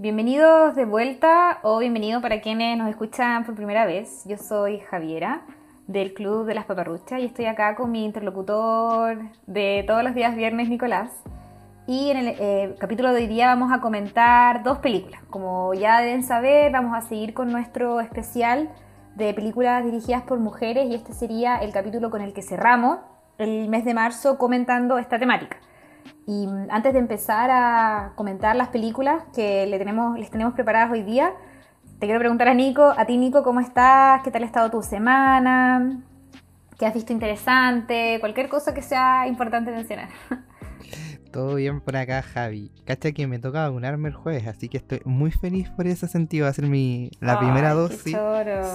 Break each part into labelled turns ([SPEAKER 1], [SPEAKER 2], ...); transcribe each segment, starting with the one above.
[SPEAKER 1] Bienvenidos de vuelta o bienvenido para quienes nos escuchan por primera vez. Yo soy Javiera del Club de las Paparruchas y estoy acá con mi interlocutor de todos los días viernes, Nicolás. Y en el eh, capítulo de hoy día vamos a comentar dos películas. Como ya deben saber, vamos a seguir con nuestro especial de películas dirigidas por mujeres y este sería el capítulo con el que cerramos el mes de marzo comentando esta temática. Y antes de empezar a comentar las películas que le tenemos, les tenemos preparadas hoy día, te quiero preguntar a Nico, a ti Nico, ¿cómo estás? ¿Qué tal ha estado tu semana? ¿Qué has visto interesante? Cualquier cosa que sea importante mencionar.
[SPEAKER 2] Todo bien por acá, Javi. Cacha que me toca vacunarme el jueves, así que estoy muy feliz por ese sentido. Va a ser mi, la primera dosis.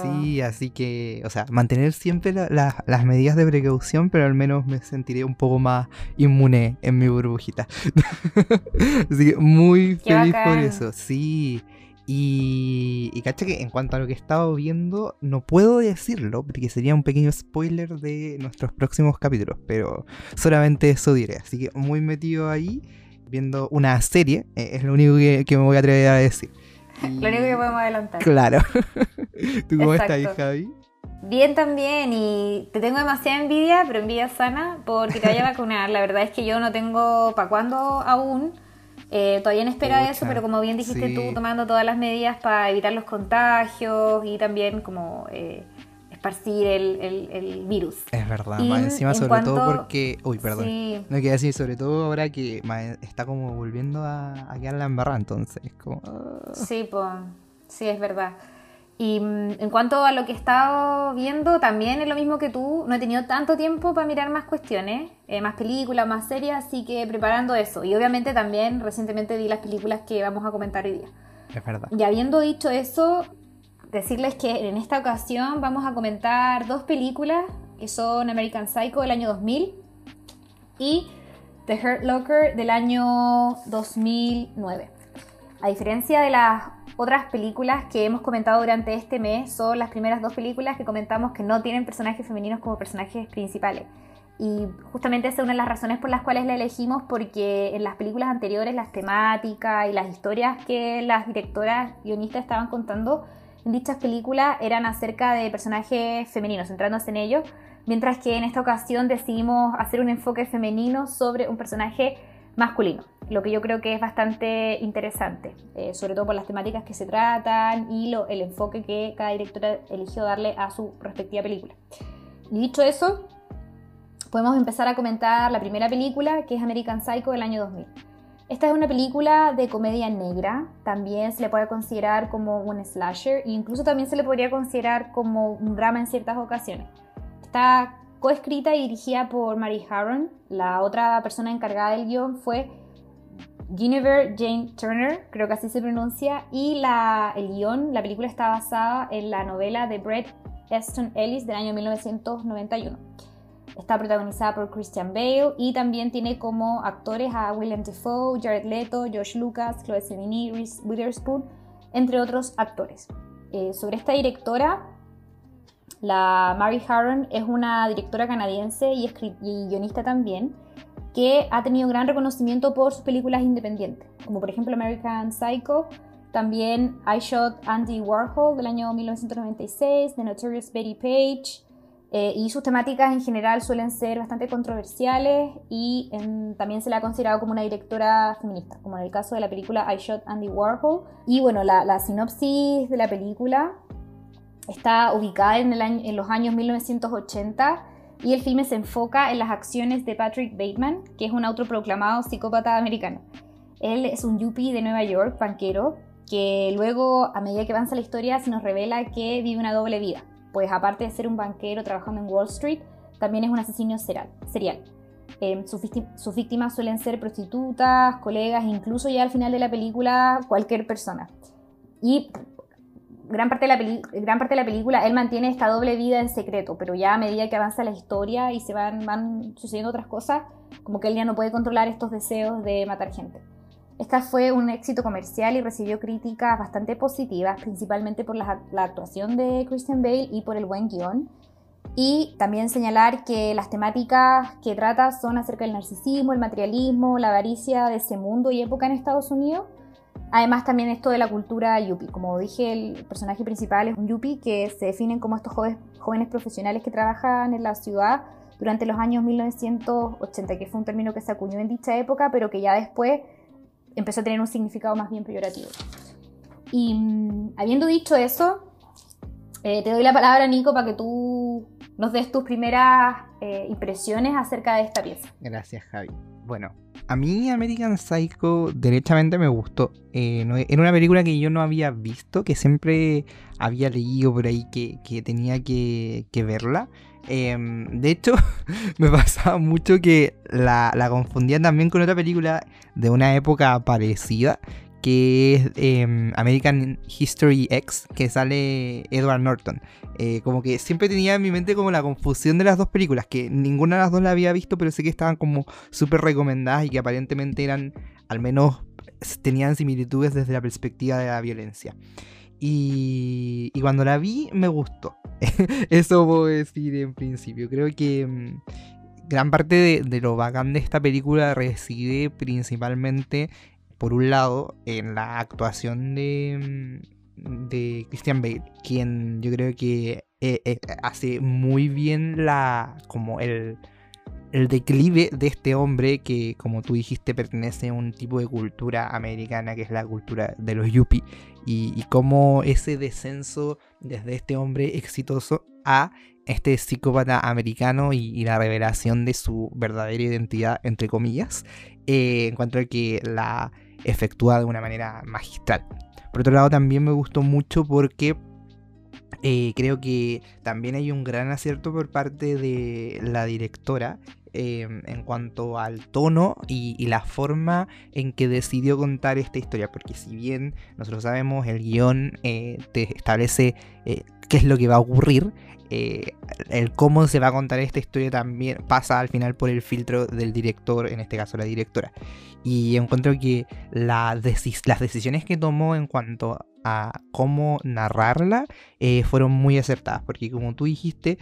[SPEAKER 2] Sí, así que, o sea, mantener siempre las medidas de precaución, pero al menos me sentiré un poco más inmune en mi burbujita. así que muy feliz por eso. Sí. Y, y cacha que en cuanto a lo que he estado viendo, no puedo decirlo, porque sería un pequeño spoiler de nuestros próximos capítulos, pero solamente eso diré. Así que muy metido ahí, viendo una serie, eh, es lo único que, me voy a atrever a decir.
[SPEAKER 1] Lo único que podemos adelantar.
[SPEAKER 2] Claro. ¿Tú cómo estás, Javi?
[SPEAKER 1] Bien también, y te tengo demasiada envidia, pero envidia sana, porque te vaya a vacunar. La verdad es que yo no tengo para cuándo aún eh, todavía en espera de eso, pero como bien dijiste tú, tomando todas las medidas para evitar los contagios y también como eh, esparcir el, virus.
[SPEAKER 2] Es verdad, más encima sobre todo porque... Uy, perdón. No quería decir, sobre todo ahora que está como volviendo a, a quedar la embarrada, entonces. Como.
[SPEAKER 1] Sí, pues, sí, es verdad. Y mm, en cuanto a lo que he estado viendo, también es lo mismo que tú, no he tenido tanto tiempo para mirar más cuestiones, eh, más películas, más series, así que preparando eso. Y obviamente también recientemente vi las películas que vamos a comentar hoy día.
[SPEAKER 2] Es verdad.
[SPEAKER 1] Y habiendo dicho eso, decirles que en esta ocasión vamos a comentar dos películas que son American Psycho del año 2000 y The Hurt Locker del año 2009. A diferencia de las otras películas que hemos comentado durante este mes son las primeras dos películas que comentamos que no tienen personajes femeninos como personajes principales. Y justamente esa es una de las razones por las cuales la elegimos, porque en las películas anteriores las temáticas y las historias que las directoras guionistas estaban contando en dichas películas eran acerca de personajes femeninos, centrándose en ellos, mientras que en esta ocasión decidimos hacer un enfoque femenino sobre un personaje masculino, lo que yo creo que es bastante interesante, eh, sobre todo por las temáticas que se tratan y lo, el enfoque que cada directora eligió darle a su respectiva película. Y dicho eso, podemos empezar a comentar la primera película, que es American Psycho del año 2000. Esta es una película de comedia negra, también se le puede considerar como un slasher e incluso también se le podría considerar como un drama en ciertas ocasiones. Está coescrita y dirigida por Mary Harron. La otra persona encargada del guion fue Guinevere Jane Turner, creo que así se pronuncia, y la, el guion, la película está basada en la novela de Bret Easton Ellis del año 1991. Está protagonizada por Christian Bale y también tiene como actores a William Defoe, Jared Leto, Josh Lucas, Chloe Sevigny, Reese Witherspoon, entre otros actores. Eh, sobre esta directora, la Mary Harron es una directora canadiense y, y guionista también, que ha tenido gran reconocimiento por sus películas independientes, como por ejemplo American Psycho, también I Shot Andy Warhol del año 1996, The Notorious Betty Page, eh, y sus temáticas en general suelen ser bastante controversiales y también se la ha considerado como una directora feminista, como en el caso de la película I Shot Andy Warhol. Y bueno, la, la sinopsis de la película Está ubicada en, el en los años 1980 y el filme se enfoca en las acciones de Patrick Bateman, que es un autoproclamado psicópata americano. Él es un yuppie de Nueva York, banquero, que luego, a medida que avanza la historia, se nos revela que vive una doble vida. Pues aparte de ser un banquero trabajando en Wall Street, también es un asesino serial. Eh, sus, víctimas suelen ser prostitutas, colegas, incluso ya al final de la película cualquier persona. Y gran parte, de la gran parte de la película él mantiene esta doble vida en secreto, pero ya a medida que avanza la historia y se van, van sucediendo otras cosas, como que él ya no puede controlar estos deseos de matar gente. Esta fue un éxito comercial y recibió críticas bastante positivas, principalmente por la, la actuación de Christian Bale y por el buen guion. Y también señalar que las temáticas que trata son acerca del narcisismo, el materialismo, la avaricia de ese mundo y época en Estados Unidos Además también esto de la cultura yuppie. Como dije, el personaje principal es un yuppie que se definen como estos jóvenes, jóvenes profesionales que trabajan en la ciudad durante los años 1980, que fue un término que se acuñó en dicha época, pero que ya después empezó a tener un significado más bien peyorativo. Y mm, habiendo dicho eso, eh, te doy la palabra, Nico, para que tú nos des tus primeras eh, impresiones acerca de esta pieza.
[SPEAKER 2] Gracias, Javi. Bueno, a mí American Psycho derechamente me gustó. Eh, era una película que yo no había visto, que siempre había leído por ahí que, tenía que, verla. Em, de hecho, me pasaba mucho que la, la confundía también con otra película de una época parecida, que es em, American History X, que sale Edward Norton. Eh, como que siempre tenía en mi mente como la confusión de las dos películas, que ninguna de las dos la había visto, pero sé que estaban como súper recomendadas y que aparentemente eran, al menos, tenían similitudes desde la perspectiva de la violencia. Y, cuando la vi, me gustó. Eso puedo decir en principio. Creo que em, gran parte de, de, lo bacán de esta película reside principalmente por un lado, en la actuación de, mm, de Christian Bale, quien yo creo que eh, eh, hace muy bien la como el, el declive de este hombre que, como tú dijiste, pertenece a un tipo de cultura americana que es la cultura de los yuppie y, y cómo ese descenso desde este hombre exitoso a este psicópata americano y, la revelación de su verdadera identidad, entre comillas, eh, encuentro que la efectúa de una manera magistral. Por otro lado, también me gustó mucho porque eh, creo que también hay un gran acierto por parte de la directora em, en cuanto al tono y, la forma en que decidió contar esta historia. Porque si bien nosotros sabemos, el guion eh, te establece eh, qué es lo que va a ocurrir, el cómo se va a contar esta historia también pasa al final por el filtro del director, en este caso la directora. Y encuentro que las decisiones que tomó en cuanto a cómo narrarla eh, fueron muy acertadas, porque como tú dijiste,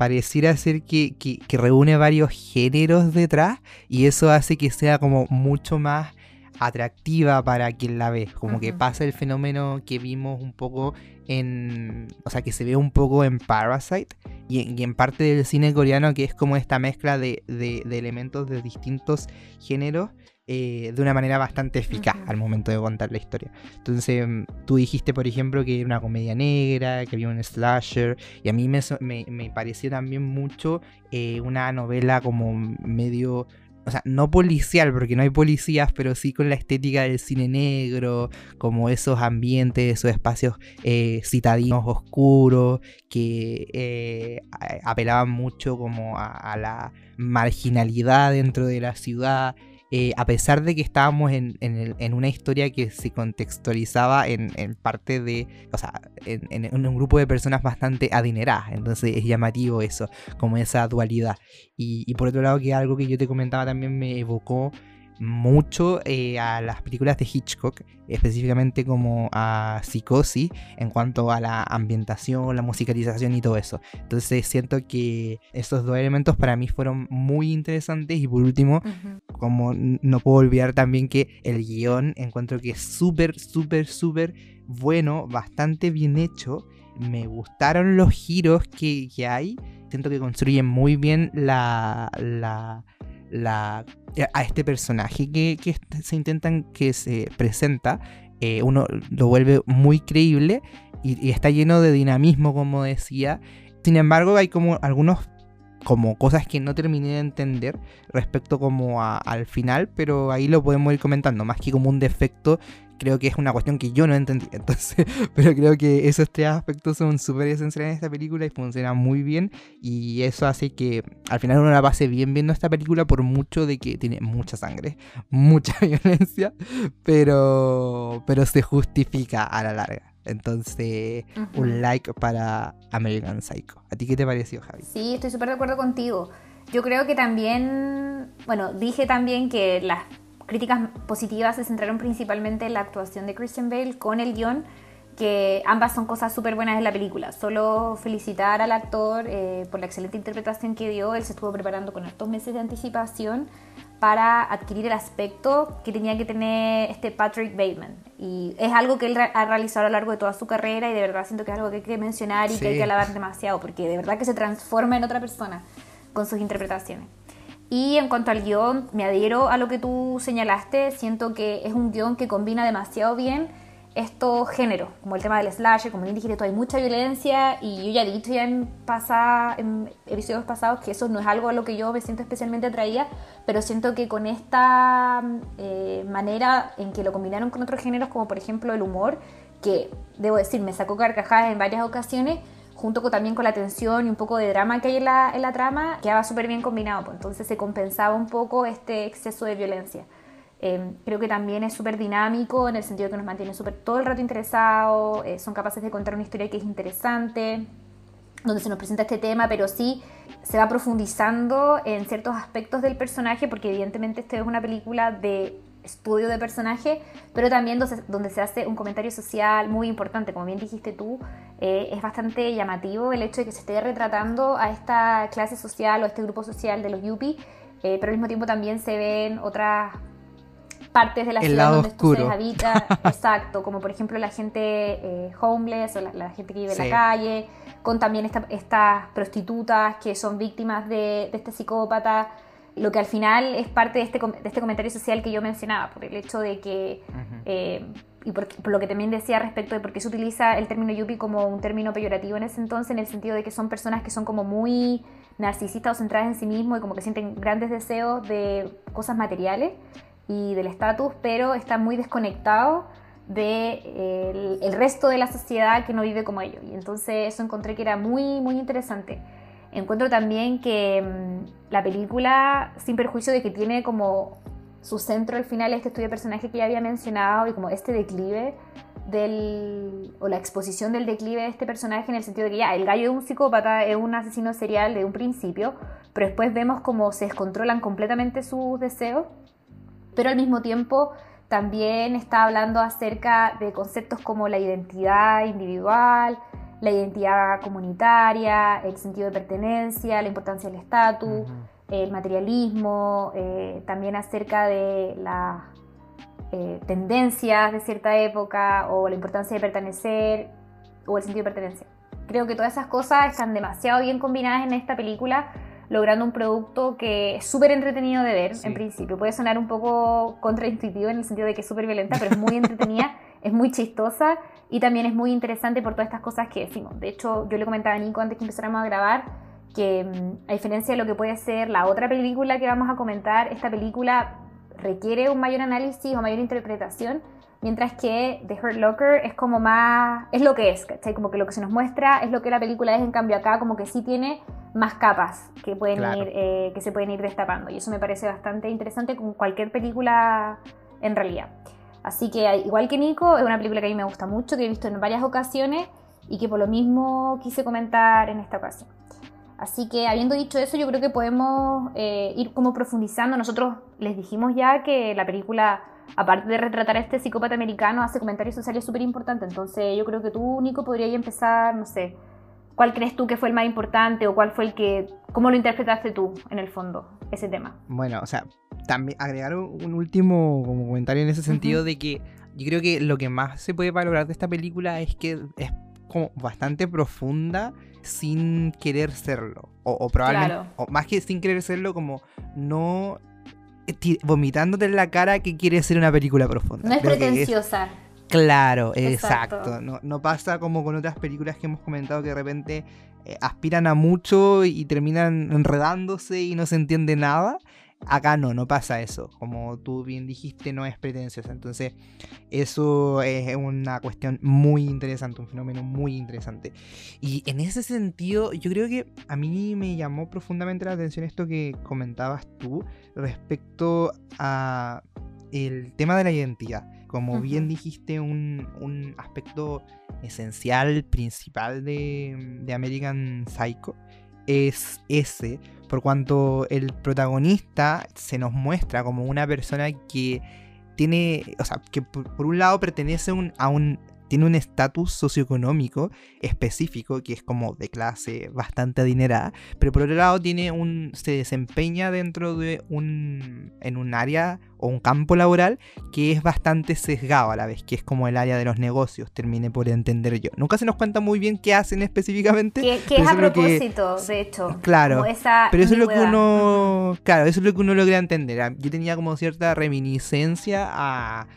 [SPEAKER 2] pareciera ser que, reúne varios géneros detrás y eso hace que sea como mucho más atractiva para quien la ve. Como que pasa el fenómeno que vimos un poco en. O sea, que se ve un poco en Parasite y en, parte del cine coreano, que es como esta mezcla de, de elementos de distintos géneros eh, de una manera bastante eficaz al momento de contar la historia. Entonces, mm, tú dijiste, por ejemplo, que era una comedia negra, que había un slasher, y a mí me, me, pareció también mucho eh, una novela como medio o sea, no policial, porque no hay policías, pero sí con la estética del cine negro, como esos ambientes, esos espacios eh, citadinos oscuros, que apelaban mucho como a, la marginalidad dentro de la ciudad eh, a pesar de que estábamos en, una historia que se contextualizaba en, parte de, o sea, en, un grupo de personas bastante adineradas, entonces es llamativo eso, como esa dualidad. Y, y por otro lado, que algo que yo te comentaba también me evocó mucho eh, a las películas de Hitchcock, específicamente como a Psicosis, en cuanto a la ambientación, la musicalización y todo eso. Entonces siento que esos dos elementos para mí fueron muy interesantes y por último, como no puedo olvidar también que el guion encuentro que es súper, súper, súper bueno, bastante bien hecho. Me gustaron los giros que, que hay. Siento que construyen muy bien la, la la, eh, a este personaje que, se intentan que se presenta, eh, uno lo vuelve muy creíble y, está lleno de dinamismo, como decía. Sin embargo, hay como algunos como cosas que no terminé de entender respecto como al final, pero ahí lo podemos ir comentando, más que como un defecto creo que es una cuestión que yo no entendí. Entonces, pero creo que esos tres aspectos son súper esenciales en esta película y funcionan muy bien. Y eso hace que al final uno la pase bien viendo esta película por mucho de que tiene mucha sangre, mucha violencia, pero, pero se justifica a la larga. Entonces, un like para American Psycho. ¿A ti qué te pareció, Javi?
[SPEAKER 1] Sí, estoy súper de acuerdo contigo. Yo creo que también, bueno, dije también que las críticas positivas se centraron principalmente en la actuación de Christian Bale con el guion, que ambas son cosas súper buenas en la película. Solo felicitar al actor eh, por la excelente interpretación que dio. Él se estuvo preparando con estos meses de anticipación para adquirir el aspecto que tenía que tener este Patrick Bateman. Y es algo que él ha realizado a lo largo de toda su carrera y de verdad siento que es algo que hay que mencionar y que hay que alabar demasiado, porque de verdad que se transforma en otra persona con sus interpretaciones. Y en cuanto al guion, me adhiero a lo que tú señalaste, siento que es un guion que combina demasiado bien estos géneros, como el tema del slasher, como bien dijiste, hay mucha violencia y yo ya he dicho ya en, en episodios pasados que eso no es algo a lo que yo me siento especialmente atraída, pero siento que con esta eh, manera en que lo combinaron con otros géneros, como por ejemplo el humor, que debo decir, me sacó carcajadas en varias ocasiones, junto con, también con la tensión y un poco de drama que hay en la, en la trama, quedaba súper bien combinado, pues entonces se compensaba un poco este exceso de violencia. Em, creo que también es súper dinámico en el sentido de que nos mantiene súper todo el rato interesados, eh, son capaces de contar una historia que es interesante, donde se nos presenta este tema, pero sí se va profundizando en ciertos aspectos del personaje, porque evidentemente esta es una película de estudio de personaje, pero también donde, se hace un comentario social muy importante, como bien dijiste tú, eh, es bastante llamativo el hecho de que se esté retratando a esta clase social o a este grupo social de los yuppie, eh, pero al mismo tiempo también se ven otras partes de la ciudad donde oscuro. se habita, exacto, como por ejemplo la gente eh, homeless o la, gente que vive en la calle, con también estas prostitutas que son víctimas de, este psicópata, lo que al final es parte de este, de este comentario social que yo mencionaba, por el hecho de que, eh, y por, lo que también decía respecto de por qué se utiliza el término yuppie como un término peyorativo en ese entonces, en el sentido de que son personas que son como muy narcisistas o centradas en sí mismos y como que sienten grandes deseos de cosas materiales y del estatus, pero está muy desconectado del de, el, resto de la sociedad que no vive como ellos. Y entonces eso encontré que era muy, muy interesante. Encuentro también que mm, la película, sin perjuicio de que tiene como su centro al final este estudio de personaje que ya había mencionado y como este declive del, o la exposición del declive de este personaje en el sentido de que ya el gallo es un psicópata, es un asesino serial de un principio, pero después vemos cómo se descontrolan completamente sus deseos pero al mismo tiempo también está hablando acerca de conceptos como la identidad individual, la identidad comunitaria, el sentido de pertenencia, la importancia del estatus, el materialismo, eh, también acerca de las eh, tendencias de cierta época o la importancia de pertenecer o el sentido de pertenencia. Creo que todas esas cosas están demasiado bien combinadas en esta película logrando un producto que es súper entretenido de ver en principio. Puede sonar un poco contraintuitivo en el sentido de que es súper violenta, pero es muy entretenida, es muy chistosa y también es muy interesante por todas estas cosas que decimos. De hecho, yo le comentaba a Nico antes que empezáramos a grabar que mm, a diferencia de lo que puede ser la otra película que vamos a comentar, esta película requiere un mayor análisis o mayor interpretación Mientras que The Hurt Locker es como más, es lo que es, ¿cachai? Como que lo que se nos muestra es lo que la película es, en cambio acá como que sí tiene más capas que, pueden ir, eh, que se pueden ir destapando. Y eso me parece bastante interesante con cualquier película en realidad. Así que igual que Nico, es una película que a mí me gusta mucho, que he visto en varias ocasiones y que por lo mismo quise comentar en esta ocasión. Así que habiendo dicho eso, yo creo que podemos eh, ir como profundizando. Nosotros les dijimos ya que la película aparte de retratar a este psicópata americano, hace comentarios sociales súper importantes. Entonces yo creo que tú, Nico, podrías empezar, no sé, ¿cuál crees tú que fue el más importante o cuál fue el que, cómo lo interpretaste tú en el fondo, ese tema?
[SPEAKER 2] Bueno, o sea, también agregar un último comentario en ese sentido de que yo creo que lo que más se puede valorar de esta película es que es como bastante profunda sin querer serlo. O, probablemente, o más que sin querer serlo, como no vomitándote en la cara que quiere ser una película profunda.
[SPEAKER 1] No es pretenciosa.
[SPEAKER 2] Claro, exacto. No, pasa como con otras películas que hemos comentado que de repente eh, aspiran a mucho y terminan enredándose y no se entiende nada. Acá no, no pasa eso. Como tú bien dijiste, no es pretenciosa. Entonces, eso es una cuestión muy interesante, un fenómeno muy interesante. Y en ese sentido, yo creo que a mí me llamó profundamente la atención esto que comentabas tú respecto a el tema de la identidad. Como bien dijiste, un, aspecto esencial, principal de, de American Psycho es ese, por cuanto el protagonista se nos muestra como una persona que tiene, o sea, que por, un lado pertenece a un tiene un estatus socioeconómico específico que es como de clase bastante adinerada, pero por otro lado tiene un se desempeña dentro de un en un área o un campo laboral que es bastante sesgado a la vez, que es como el área de los negocios, termine por entender yo. Nunca se nos cuenta muy bien qué hacen específicamente.
[SPEAKER 1] Que, es a propósito, de hecho.
[SPEAKER 2] Claro. pero eso es lo que uno, claro, eso es lo que uno logra entender. Yo tenía como cierta reminiscencia a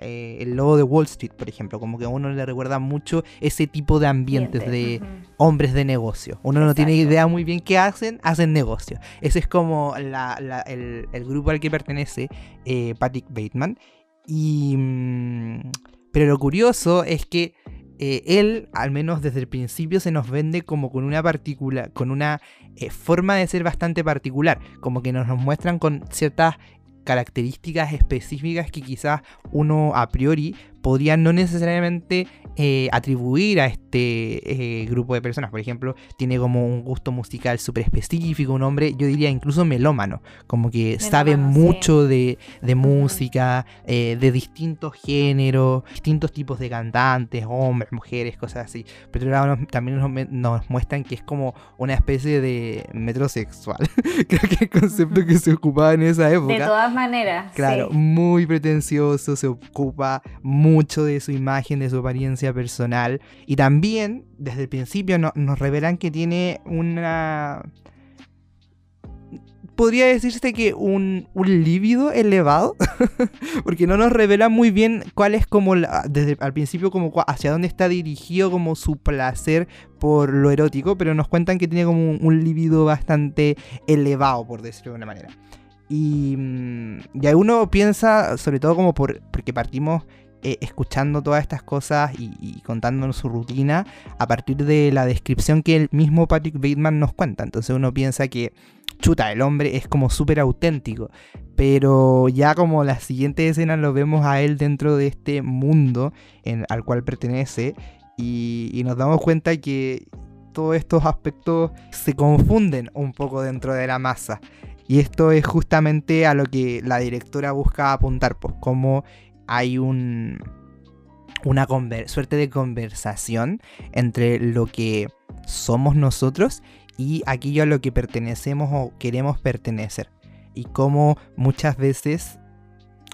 [SPEAKER 2] eh, el logo de Wall Street, por ejemplo, como que a uno le recuerda mucho ese tipo de ambientes de hombres de negocio. Uno no tiene idea muy bien qué hacen, hacen negocio. Ese es como el, grupo al que pertenece eh, Patrick Bateman. Y, mm, pero lo curioso es que eh, él, al menos desde el principio, se nos vende como con una particular, con una forma de ser bastante particular, como que nos, nos muestran con ciertas características específicas que quizás uno a priori podría no necesariamente eh, atribuir a este eh, grupo de personas. Por ejemplo, tiene como un gusto musical súper específico, un hombre, yo diría incluso melómano, como que sabe mucho de, música, eh, de distintos géneros, distintos tipos de cantantes, hombres, mujeres, cosas así. Pero también nos, muestran que es como una especie de metrosexual. Creo que el concepto que se ocupaba en esa época.
[SPEAKER 1] De todas maneras.
[SPEAKER 2] Claro, muy pretencioso, se ocupa muy mucho de su imagen, de su apariencia personal. Y también, desde el principio, nos revelan que tiene una... Podría decirse que un, un líbido elevado, porque no nos revela muy bien cuál es como, desde al principio, como hacia dónde está dirigido como su placer por lo erótico, pero nos cuentan que tiene como un, un líbido bastante elevado, por decirlo de una manera. Y, mm, y uno piensa, sobre todo como por, porque partimos eh, escuchando todas estas cosas y, contándonos su rutina a partir de la descripción que el mismo Patrick Bateman nos cuenta. Entonces uno piensa que, chuta, el hombre es como súper auténtico. Pero ya como la siguiente escena lo vemos a él dentro de este mundo al cual pertenece y, y nos damos cuenta que todos estos aspectos se confunden un poco dentro de la masa. Y esto es justamente a lo que la directora busca apuntar, pues como hay un, una suerte de conversación entre lo que somos nosotros y aquello a lo que pertenecemos o queremos pertenecer. Y cómo muchas veces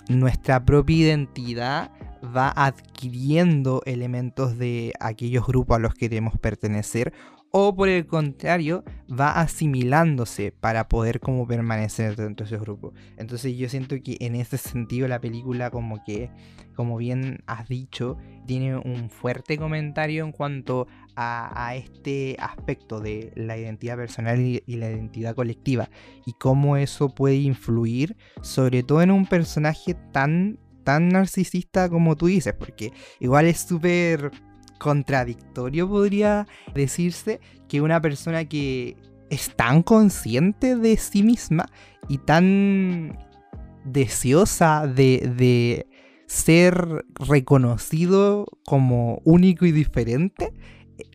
[SPEAKER 2] nuestra propia identidad va adquiriendo elementos de aquellos grupos a los que queremos pertenecer o por el contrario va asimilándose para poder como permanecer dentro de ese grupo. Entonces yo siento que en ese sentido la película como que, como bien has dicho, tiene un fuerte comentario en cuanto a, este aspecto de la identidad personal y, la identidad colectiva y cómo eso puede influir sobre todo en un personaje tan tan narcisista como tú dices, porque igual es súper contradictorio, podría decirse, que una persona que es tan consciente de sí misma y tan deseosa de, ser reconocido como único y diferente,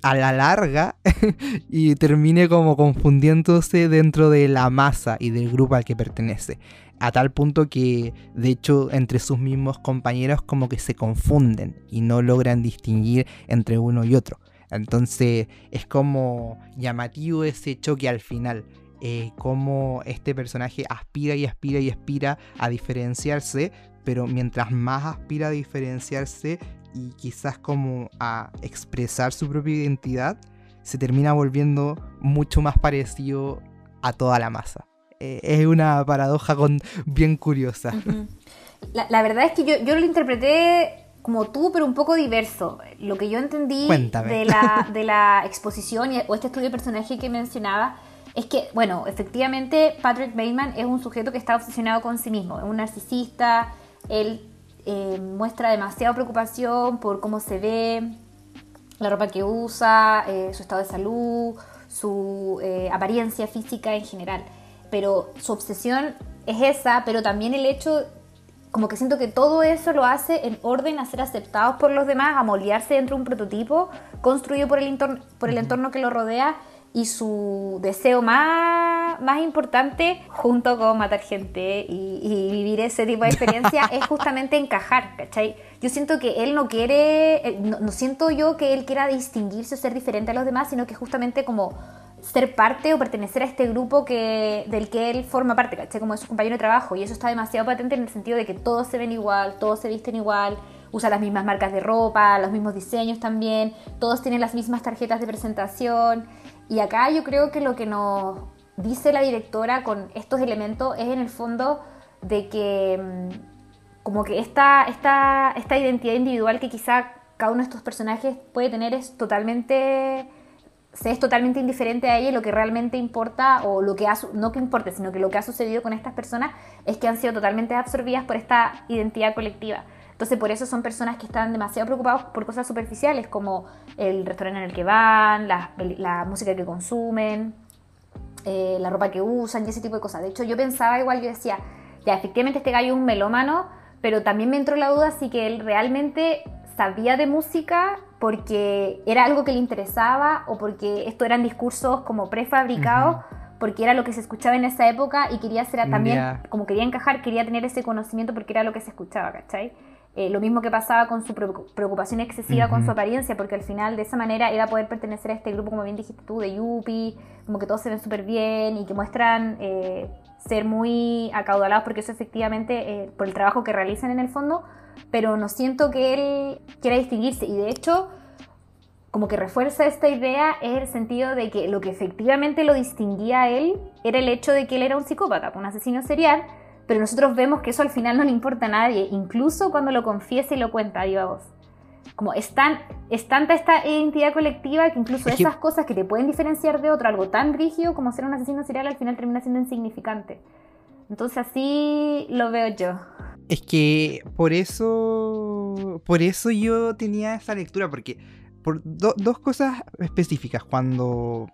[SPEAKER 2] a la larga y termine como confundiéndose dentro de la masa y del grupo al que pertenece a tal punto que de hecho entre sus mismos compañeros como que se confunden y no logran distinguir entre uno y otro. Entonces es como llamativo ese choque al final. Eh, como este personaje aspira y aspira y aspira a diferenciarse, pero mientras más aspira a diferenciarse y quizás como a expresar su propia identidad, se termina volviendo mucho más parecido a toda la masa. Eh, es una paradoja con, bien curiosa.
[SPEAKER 1] la, verdad es que yo, yo lo interpreté como tú, pero un poco diverso. Lo que yo entendí de la, de la exposición o este estudio de personaje que mencionaba es que, bueno, efectivamente Patrick Bateman es un sujeto que está obsesionado con sí mismo, es un narcisista, él eh, muestra demasiada preocupación por cómo se ve, la ropa que usa, eh, su estado de salud, su apariencia física en general pero su obsesión es esa, pero también el hecho, como que siento que todo eso lo hace en orden a ser aceptados por los demás, a moldearse dentro de un prototipo construido por el, entorno, por el entorno que lo rodea y su deseo más, más importante, junto con matar gente y, vivir ese tipo de experiencia, es justamente encajar, ¿cachai? Yo siento que él no quiere, eh, no, siento yo que él quiera distinguirse o ser diferente a los demás, sino que justamente como ser parte o pertenecer a este grupo que, del que él forma parte, ¿cachai? Como de su compañero de trabajo. Y eso está demasiado patente en el sentido de que todos se ven igual, todos se visten igual, usa las mismas marcas de ropa, los mismos diseños también, todos tienen las mismas tarjetas de presentación. Y acá yo creo que lo que nos dice la directora con estos elementos es en el fondo de que mm, como que esta, esta, esta identidad individual que quizá cada uno de estos personajes puede tener es totalmente se es totalmente indiferente a ella y lo que realmente importa o lo que ha, no que importe sino que lo que ha sucedido con estas personas es que han sido totalmente absorbidas por esta identidad colectiva entonces por eso son personas que están demasiado preocupados por cosas superficiales como el restaurante en el que van, la, música que consumen, eh, la ropa que usan y ese tipo de cosas. De hecho yo pensaba igual, yo decía, ya efectivamente este gallo es un melómano, pero también me entró la duda si que él realmente sabía de música porque era algo que le interesaba o porque esto eran discursos como prefabricados. porque era lo que se escuchaba en esa época y quería ser también, como quería encajar, quería tener ese conocimiento porque era lo que se escuchaba, ¿cachai? Eh, lo mismo que pasaba con su preocupación excesiva con su apariencia, porque al final de esa manera iba a poder pertenecer a este grupo, como bien dijiste tú, de Yuppie, como que todos se ven súper bien y que muestran eh, ser muy acaudalados, porque eso efectivamente, eh, por el trabajo que realizan en el fondo, pero no siento que él quiera distinguirse. Y de hecho, como que refuerza esta idea es el sentido de que lo que efectivamente lo distinguía a él era el hecho de que él era un psicópata, un asesino serial, pero nosotros vemos que eso al final no le importa a nadie, incluso cuando lo confiesa y lo cuenta a viva voz. Como es, tanta esta identidad colectiva que incluso esas cosas que te pueden diferenciar de otro, algo tan rígido como ser un asesino serial, al final termina siendo insignificante. Entonces así lo veo yo.
[SPEAKER 2] Es que por eso, por eso yo tenía esa lectura, porque por dos cosas específicas. Cuando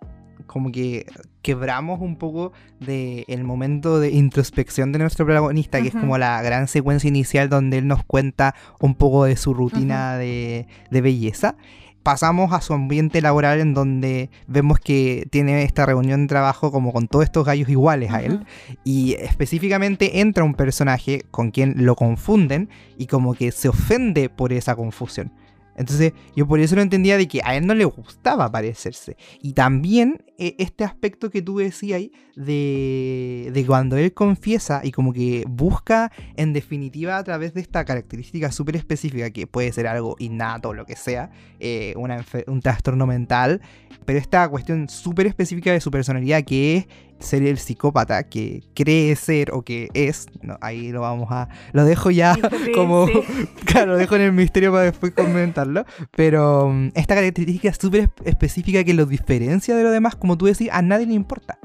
[SPEAKER 2] como que quebramos un poco del el momento de introspección de nuestro protagonista, que es como la gran secuencia inicial donde él nos cuenta un poco de su rutina de, belleza. Pasamos a su ambiente laboral en donde vemos que tiene esta reunión de trabajo como con todos estos gallos iguales a él. Y específicamente entra un personaje con quien lo confunden y como que se ofende por esa confusión. Entonces yo por eso lo entendía de que a él no le gustaba parecerse. Y también eh, este aspecto que tú decías ahí de, de, cuando él confiesa y como que busca en definitiva a través de esta característica súper específica que puede ser algo innato o lo que sea, eh, un trastorno mental, pero esta cuestión súper específica de su personalidad que es ser el psicópata que cree ser o que es, ahí lo vamos a, lo dejo ya como, claro, lo dejo en el misterio para después comentarlo, pero mm, esta característica súper específica que lo diferencia de lo demás, como tú decís, a nadie le importa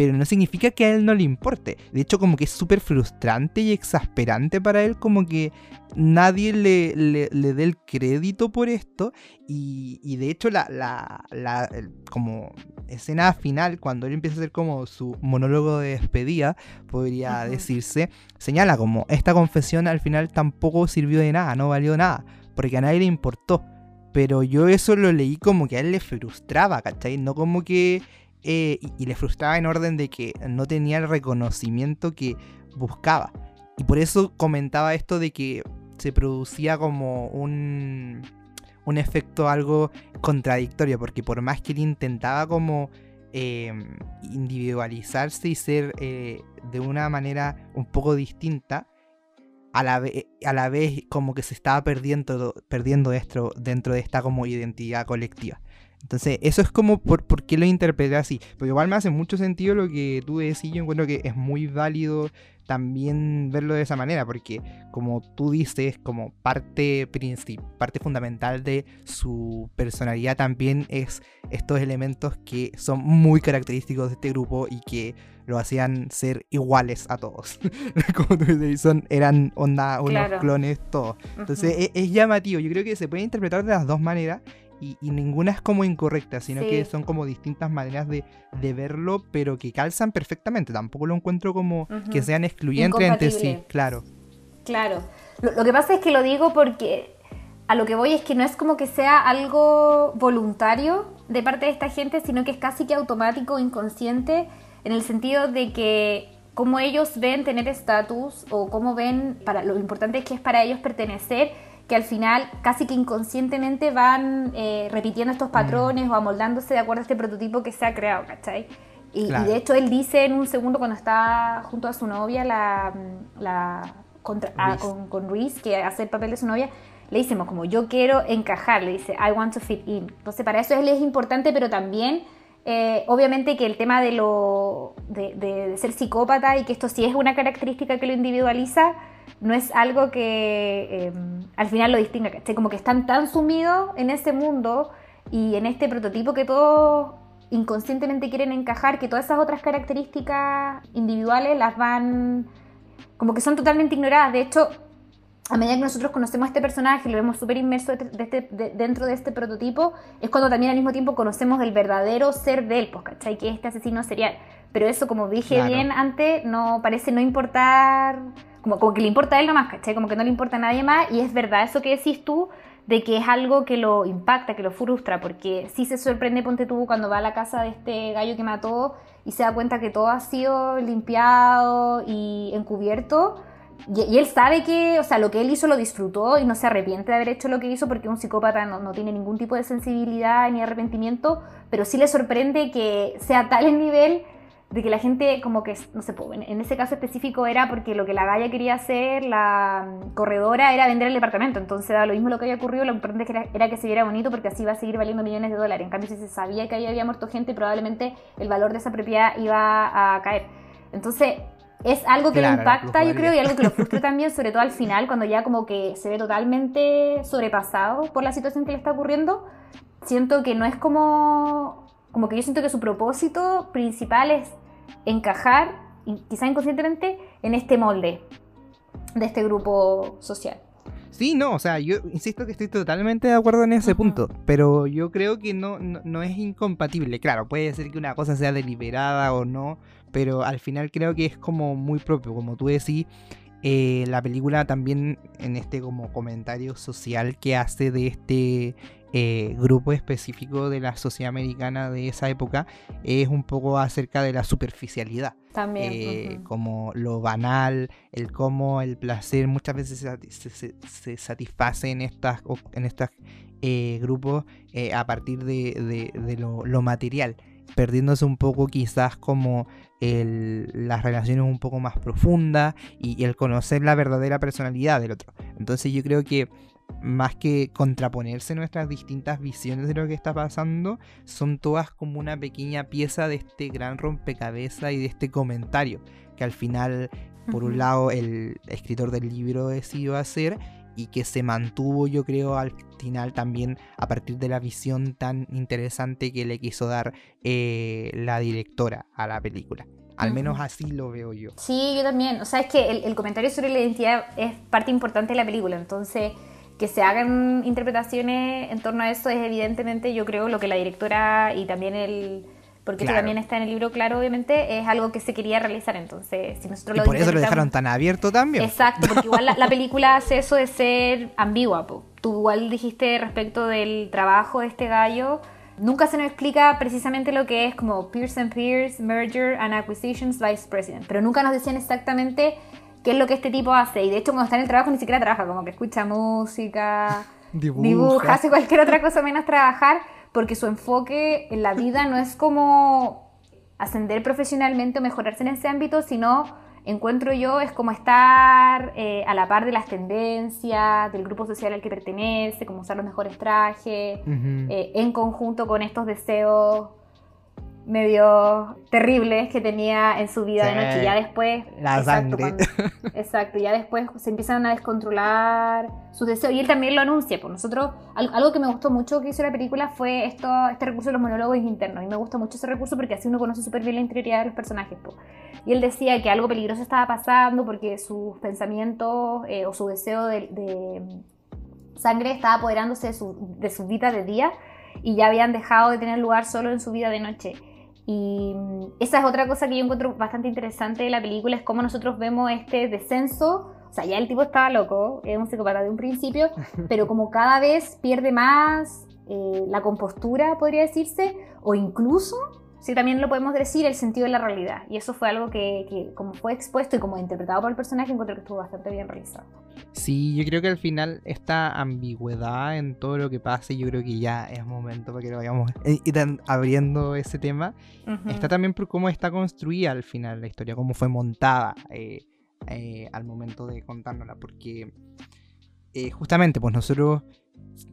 [SPEAKER 2] pero no significa que a él no le importe. De hecho, como que es súper frustrante y exasperante para él, como que nadie le, le, dé el crédito por esto. Y, de hecho, la, la, como escena final, cuando él empieza a hacer como su monólogo de despedida, podría decirse, señala como esta confesión al final tampoco sirvió de nada, no valió nada, porque a nadie le importó. Pero yo eso lo leí como que a él le frustraba, ¿cachai? No como que eh, y, le frustraba en orden de que no tenía el reconocimiento que buscaba. Y por eso comentaba esto de que se producía como un, un efecto algo contradictorio, porque por más que él intentaba como em, individualizarse y ser eh, de una manera un poco distinta, a la, vez, a la vez como que se estaba perdiendo, perdiendo esto dentro de esta como identidad colectiva. Entonces, eso es como por, por qué lo interpreté así. Porque igual me hace mucho sentido lo que tú decís. Yo encuentro que es muy válido también verlo de esa manera. Porque, como tú dices, como parte, parte fundamental de su personalidad también es estos elementos que son muy característicos de este grupo y que lo hacían ser iguales a todos. como tú dices, son, eran onda, unos clones, todos. Entonces, es, es llamativo. Yo creo que se puede interpretar de las dos maneras y, ninguna es como incorrecta, sino que son como distintas maneras de, verlo, pero que calzan perfectamente. Tampoco lo encuentro como que sean excluyentes entre sí, claro.
[SPEAKER 1] Claro. Lo, que pasa es que lo digo porque a lo que voy es que no es como que sea algo voluntario de parte de esta gente, sino que es casi que automático, inconsciente, en el sentido de que cómo ellos ven tener estatus o cómo ven para lo importante que es para ellos pertenecer, que al final casi que inconscientemente van eh, repitiendo estos patrones mm. o amoldándose de acuerdo a este prototipo que se ha creado, ¿cachai? Y, de hecho él dice en un segundo cuando está junto a su novia, la, la contra, ah, con, con Ruiz, que hace el papel de su novia, le decimos como yo quiero encajar, le dice I want to fit in. Entonces para eso él es importante, pero también eh, obviamente que el tema de, lo, de, ser psicópata y que esto sí es una característica que lo individualiza, no es algo que em, al final lo distinga, Como que están tan sumidos en ese mundo y en este prototipo que todos inconscientemente quieren encajar, que todas esas otras características individuales las van, como que son totalmente ignoradas. De hecho, a medida que nosotros conocemos a este personaje, lo vemos súper inmerso este, dentro de este prototipo, es cuando también al mismo tiempo conocemos el verdadero ser de él, pues, ¿cachai? Que es este asesino serial. Pero eso, como dije bien antes, no parece no importar, como, que le importa a él nomás, ¿cachai? Como que no le importa a nadie más, y es verdad eso que decís tú, de que es algo que lo impacta, que lo frustra, porque sí se sorprende, ponte tú, cuando va a la casa de este gallo que mató y se da cuenta que todo ha sido limpiado y encubierto y, él sabe que, o sea, lo que él hizo lo disfrutó y no se arrepiente de haber hecho lo que hizo porque un psicópata no, no tiene ningún tipo de sensibilidad ni arrepentimiento, pero sí le sorprende que sea tal el nivel de que la gente como que, no sé, en ese caso específico era porque lo que la Gaya quería hacer, la mm, corredora, era vender el departamento, entonces era lo mismo lo que había ocurrido, lo importante era, era, que se viera bonito porque así iba a seguir valiendo millones de dólares, en cambio si se sabía que ahí había muerto gente, probablemente el valor de esa propiedad iba a caer. Entonces, es algo que le impacta, yo creo, y algo que lo frustra también, sobre todo al final, cuando ya como que se ve totalmente sobrepasado por la situación que le está ocurriendo. Siento que no es como. Como que yo siento que su propósito principal es encajar, quizá inconscientemente, en este molde de este grupo social.
[SPEAKER 2] Sí, no, o sea, yo insisto que estoy totalmente de acuerdo en ese punto, pero yo creo que no, no, es incompatible. Claro, puede ser que una cosa sea deliberada o no, pero al final creo que es como muy propio, como tú decís. Eh, la película también en este como comentario social que hace de este eh, grupo específico de la sociedad americana de esa época es un poco acerca de la superficialidad.
[SPEAKER 1] También.
[SPEAKER 2] Eh, como lo banal, el cómo el placer muchas veces se, satisface en estas, en estos grupos a partir de, lo, material perdiéndose un poco quizás como las relaciones un poco más profundas y, el conocer la verdadera personalidad del otro. Entonces yo creo que más que contraponerse nuestras distintas visiones de lo que está pasando, son todas como una pequeña pieza de este gran rompecabezas y de este comentario que al final, por un lado, el escritor del libro decidió hacer y que se mantuvo yo creo al final también a partir de la visión tan interesante que le quiso dar eh, la directora a la película. Al menos así lo veo yo.
[SPEAKER 1] Sí, yo también. O sea, es que el, comentario sobre la identidad es parte importante de la película. Entonces, que se hagan interpretaciones en torno a eso es evidentemente, yo creo, lo que la directora y también el, porque esto también está en el libro claro, obviamente, es algo que se quería realizar. Entonces, si nosotros
[SPEAKER 2] y por eso lo dejaron tan abierto también.
[SPEAKER 1] Exacto, porque igual la, película hace eso de ser ambigua. Tú igual dijiste respecto del trabajo de este gallo. Nunca se nos explica precisamente lo que es como Pearson Pierce, Merger and Acquisitions Vice President, pero nunca nos decían exactamente qué es lo que este tipo hace. Y de hecho, cuando está en el trabajo ni siquiera trabaja, como que escucha música, dibuja hace cualquier otra cosa menos trabajar porque su enfoque en la vida no es como ascender profesionalmente o mejorarse en ese ámbito, sino encuentro yo es como estar eh, a la par de las tendencias del grupo social al que pertenece, como usar los mejores trajes, eh, en conjunto con estos deseos medio terribles que tenía en su vida de noche. Ya después.
[SPEAKER 2] La exacto, sangre.
[SPEAKER 1] exacto, ya después se empiezan a descontrolar sus deseos. Y él también lo anuncia. Por pues nosotros, algo que me gustó mucho que hizo la película fue esto, este recurso de los monólogos internos. Y me gusta mucho ese recurso porque así uno conoce súper bien la interioridad de los personajes. Y él decía que algo peligroso estaba pasando porque sus pensamientos eh, o su deseo de, sangre estaba apoderándose de su, de su vida de día y ya habían dejado de tener lugar solo en su vida de noche. Y mm, esa es otra cosa que yo encuentro bastante interesante de la película, es cómo nosotros vemos este descenso. O sea, ya el tipo estaba loco, es un psicópata de un principio, pero como cada vez pierde más eh, la compostura, podría decirse, o incluso, si también lo podemos decir, el sentido de la realidad. Y eso fue algo que, como fue expuesto y como interpretado por el personaje, encontré que estuvo bastante bien realizado.
[SPEAKER 2] Sí, yo creo que al final esta ambigüedad en todo lo que pasa, yo creo que ya es momento para que lo vayamos eh, abriendo ese tema. Está también por cómo está construida al final la historia, cómo fue montada eh, al momento de contárnosla, porque justamente pues nosotros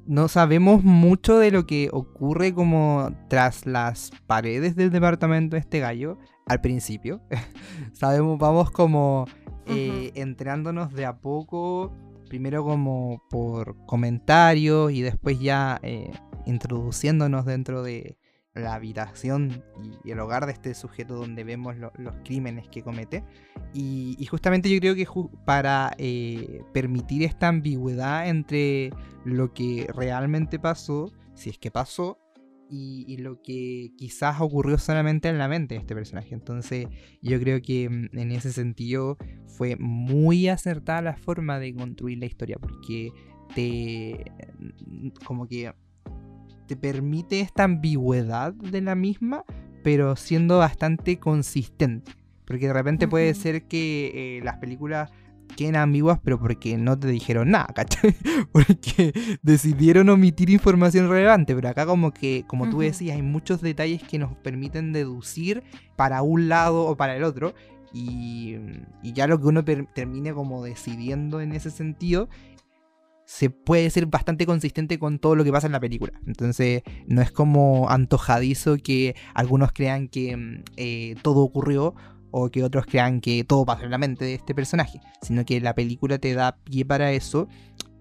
[SPEAKER 2] no sabemos mucho de lo que ocurre como tras las paredes del departamento de este gallo al principio. sabemos, vamos como eh, enterándonos de a poco, primero como por comentarios y después ya eh, introduciéndonos dentro de, la habitación y, el hogar de este sujeto donde vemos los crímenes que comete. Y, justamente yo creo que para eh, permitir esta ambigüedad entre lo que realmente pasó, si es que pasó, y, lo que quizás ocurrió solamente en la mente de este personaje. Entonces yo creo que mm, en ese sentido fue muy acertada la forma de construir la historia porque te mm, como que te permite esta ambigüedad de la misma, pero siendo bastante consistente. Porque de repente puede ser que eh, las películas queden ambiguas, pero porque no te dijeron nada, ¿cachai? Porque decidieron omitir información relevante, pero acá como que, como tú decías, hay muchos detalles que nos permiten deducir para un lado o para el otro. Y, y ya lo que uno termine como decidiendo en ese sentido se puede ser bastante consistente con todo lo que pasa en la película. Entonces, no es como antojadizo que algunos crean que mm, eh, todo ocurrió o que otros crean que todo pasa en la mente de este personaje, sino que la película te da pie para eso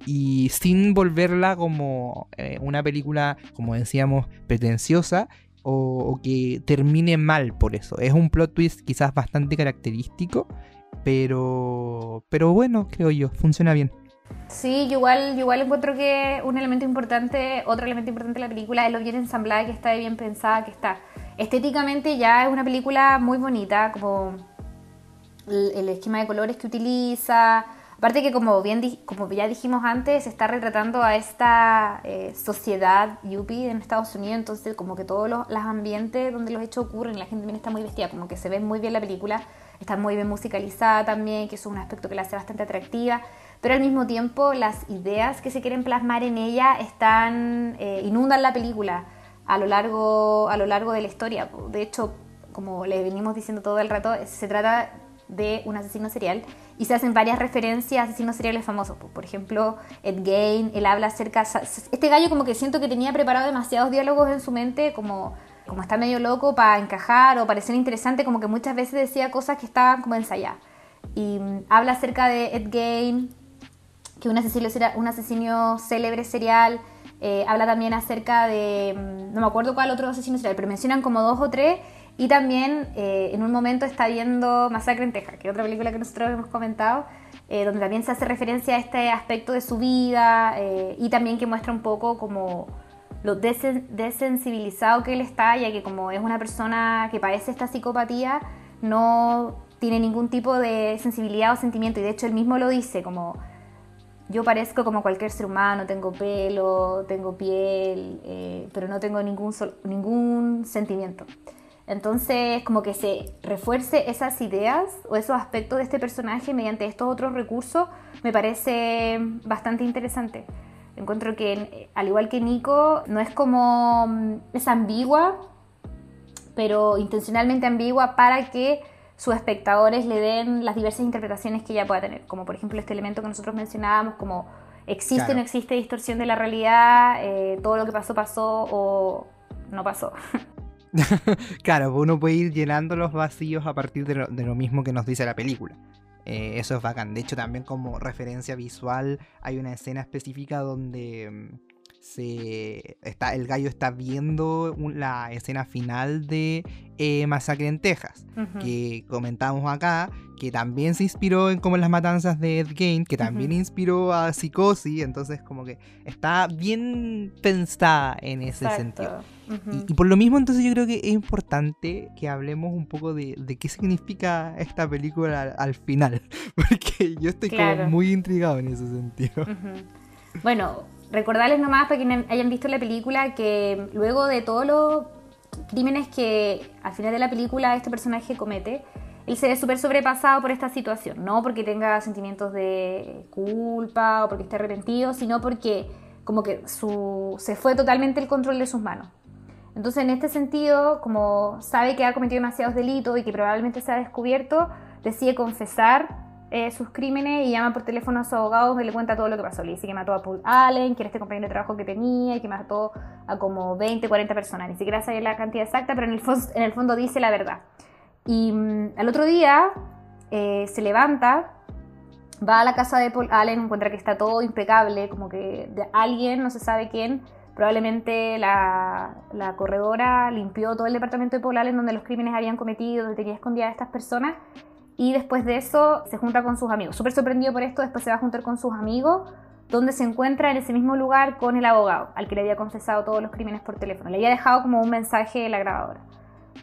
[SPEAKER 2] y sin volverla como eh, una película, como decíamos, pretenciosa o, o, que termine mal por eso. Es un plot twist quizás bastante característico, pero, pero bueno, creo yo, funciona bien.
[SPEAKER 1] Sí, igual, igual encuentro que un elemento importante, otro elemento importante de la película es lo bien ensamblada, que está bien pensada, que está. Estéticamente ya es una película muy bonita, como el, esquema de colores que utiliza. Aparte que como bien como ya dijimos antes, está retratando a esta eh, sociedad yuppie en Estados Unidos, entonces como que todos los, los, ambientes donde los hechos ocurren, la gente también está muy vestida, como que se ve muy bien la película, está muy bien musicalizada también, que es un aspecto que la hace bastante atractiva pero al mismo tiempo las ideas que se quieren plasmar en ella están eh, inundan la película a lo largo a lo largo de la historia. De hecho, como le venimos diciendo todo el rato, se trata de un asesino serial y se hacen varias referencias a asesinos seriales famosos. Por ejemplo, Ed Gein, él habla acerca... Este gallo como que siento que tenía preparado demasiados diálogos en su mente, como, como está medio loco para encajar o parecer interesante, como que muchas veces decía cosas que estaban como ensayadas. Y mm, habla acerca de Ed Gein, que un asesino, un asesino célebre serial. Eh, habla también acerca de, mm, no me acuerdo cuál otro asesino serial, pero mencionan como dos o tres. Y también eh, en un momento está viendo Masacre en Texas, que es otra película que nosotros hemos comentado, eh, donde también se hace referencia a este aspecto de su vida y también que muestra un poco como lo desensibilizado que él está, ya que como es una persona que padece esta psicopatía, no tiene ningún tipo de sensibilidad o sentimiento. Y de hecho él mismo lo dice, como yo parezco como cualquier ser humano, tengo pelo, tengo piel, eh, pero no tengo ningún, ningún sentimiento. Entonces, como que se refuerce esas ideas o esos aspectos de este personaje mediante estos otros recursos, me parece bastante interesante. Encuentro que, al igual que Nico, no es como. Mm, es ambigua, pero intencionalmente ambigua para que sus espectadores le den las diversas interpretaciones que ella pueda tener, como por ejemplo este elemento que nosotros mencionábamos, como existe o no existe distorsión de la realidad, eh, todo lo que pasó pasó o no pasó.
[SPEAKER 2] claro, uno puede ir llenando los vacíos a partir de lo, mismo que nos dice la película. Eh, eso es bacán. De hecho, también como referencia visual hay una escena específica donde mm, se está, el gallo está viendo la escena final de eh, Masacre en Texas, que comentamos acá, que también se inspiró en como las matanzas de Ed Gein, que también inspiró a Psicosis, entonces como que está bien pensada en ese sentido. y, por lo mismo entonces yo creo que es importante que hablemos un poco de, qué significa esta película al, final, porque yo estoy como muy intrigado en ese sentido.
[SPEAKER 1] Bueno, recordarles nomás para quienes hayan visto la película que luego de todos los crímenes que al final de la película este personaje comete, él se ve súper sobrepasado por esta situación, no porque tenga sentimientos de culpa o porque esté arrepentido, sino porque como que su, se fue totalmente el control de sus manos. Entonces, en este sentido, como sabe que ha cometido demasiados delitos y que probablemente se ha descubierto, decide confesar eh, sus crímenes y llama por teléfono a su abogado donde le cuenta todo lo que pasó. Le dice que mató a Paul Allen, que era este compañero de trabajo que tenía y que mató a como 20, 40 personas. Ni siquiera sabe la cantidad exacta, pero en el, en el fondo dice la verdad. Y mm, al otro día eh, se levanta, va a la casa de Paul Allen, encuentra que está todo impecable, como que de alguien, no se sabe quién, probablemente la, la, corredora limpió todo el departamento de Paul Allen donde los crímenes habían cometido, donde tenía escondidas a estas personas. Y después de eso se junta con sus amigos. Súper sorprendido por esto, después se va a juntar con sus amigos, donde se encuentra en ese mismo lugar con el abogado, al que le había confesado todos los crímenes por teléfono. Le había dejado como un mensaje de la grabadora.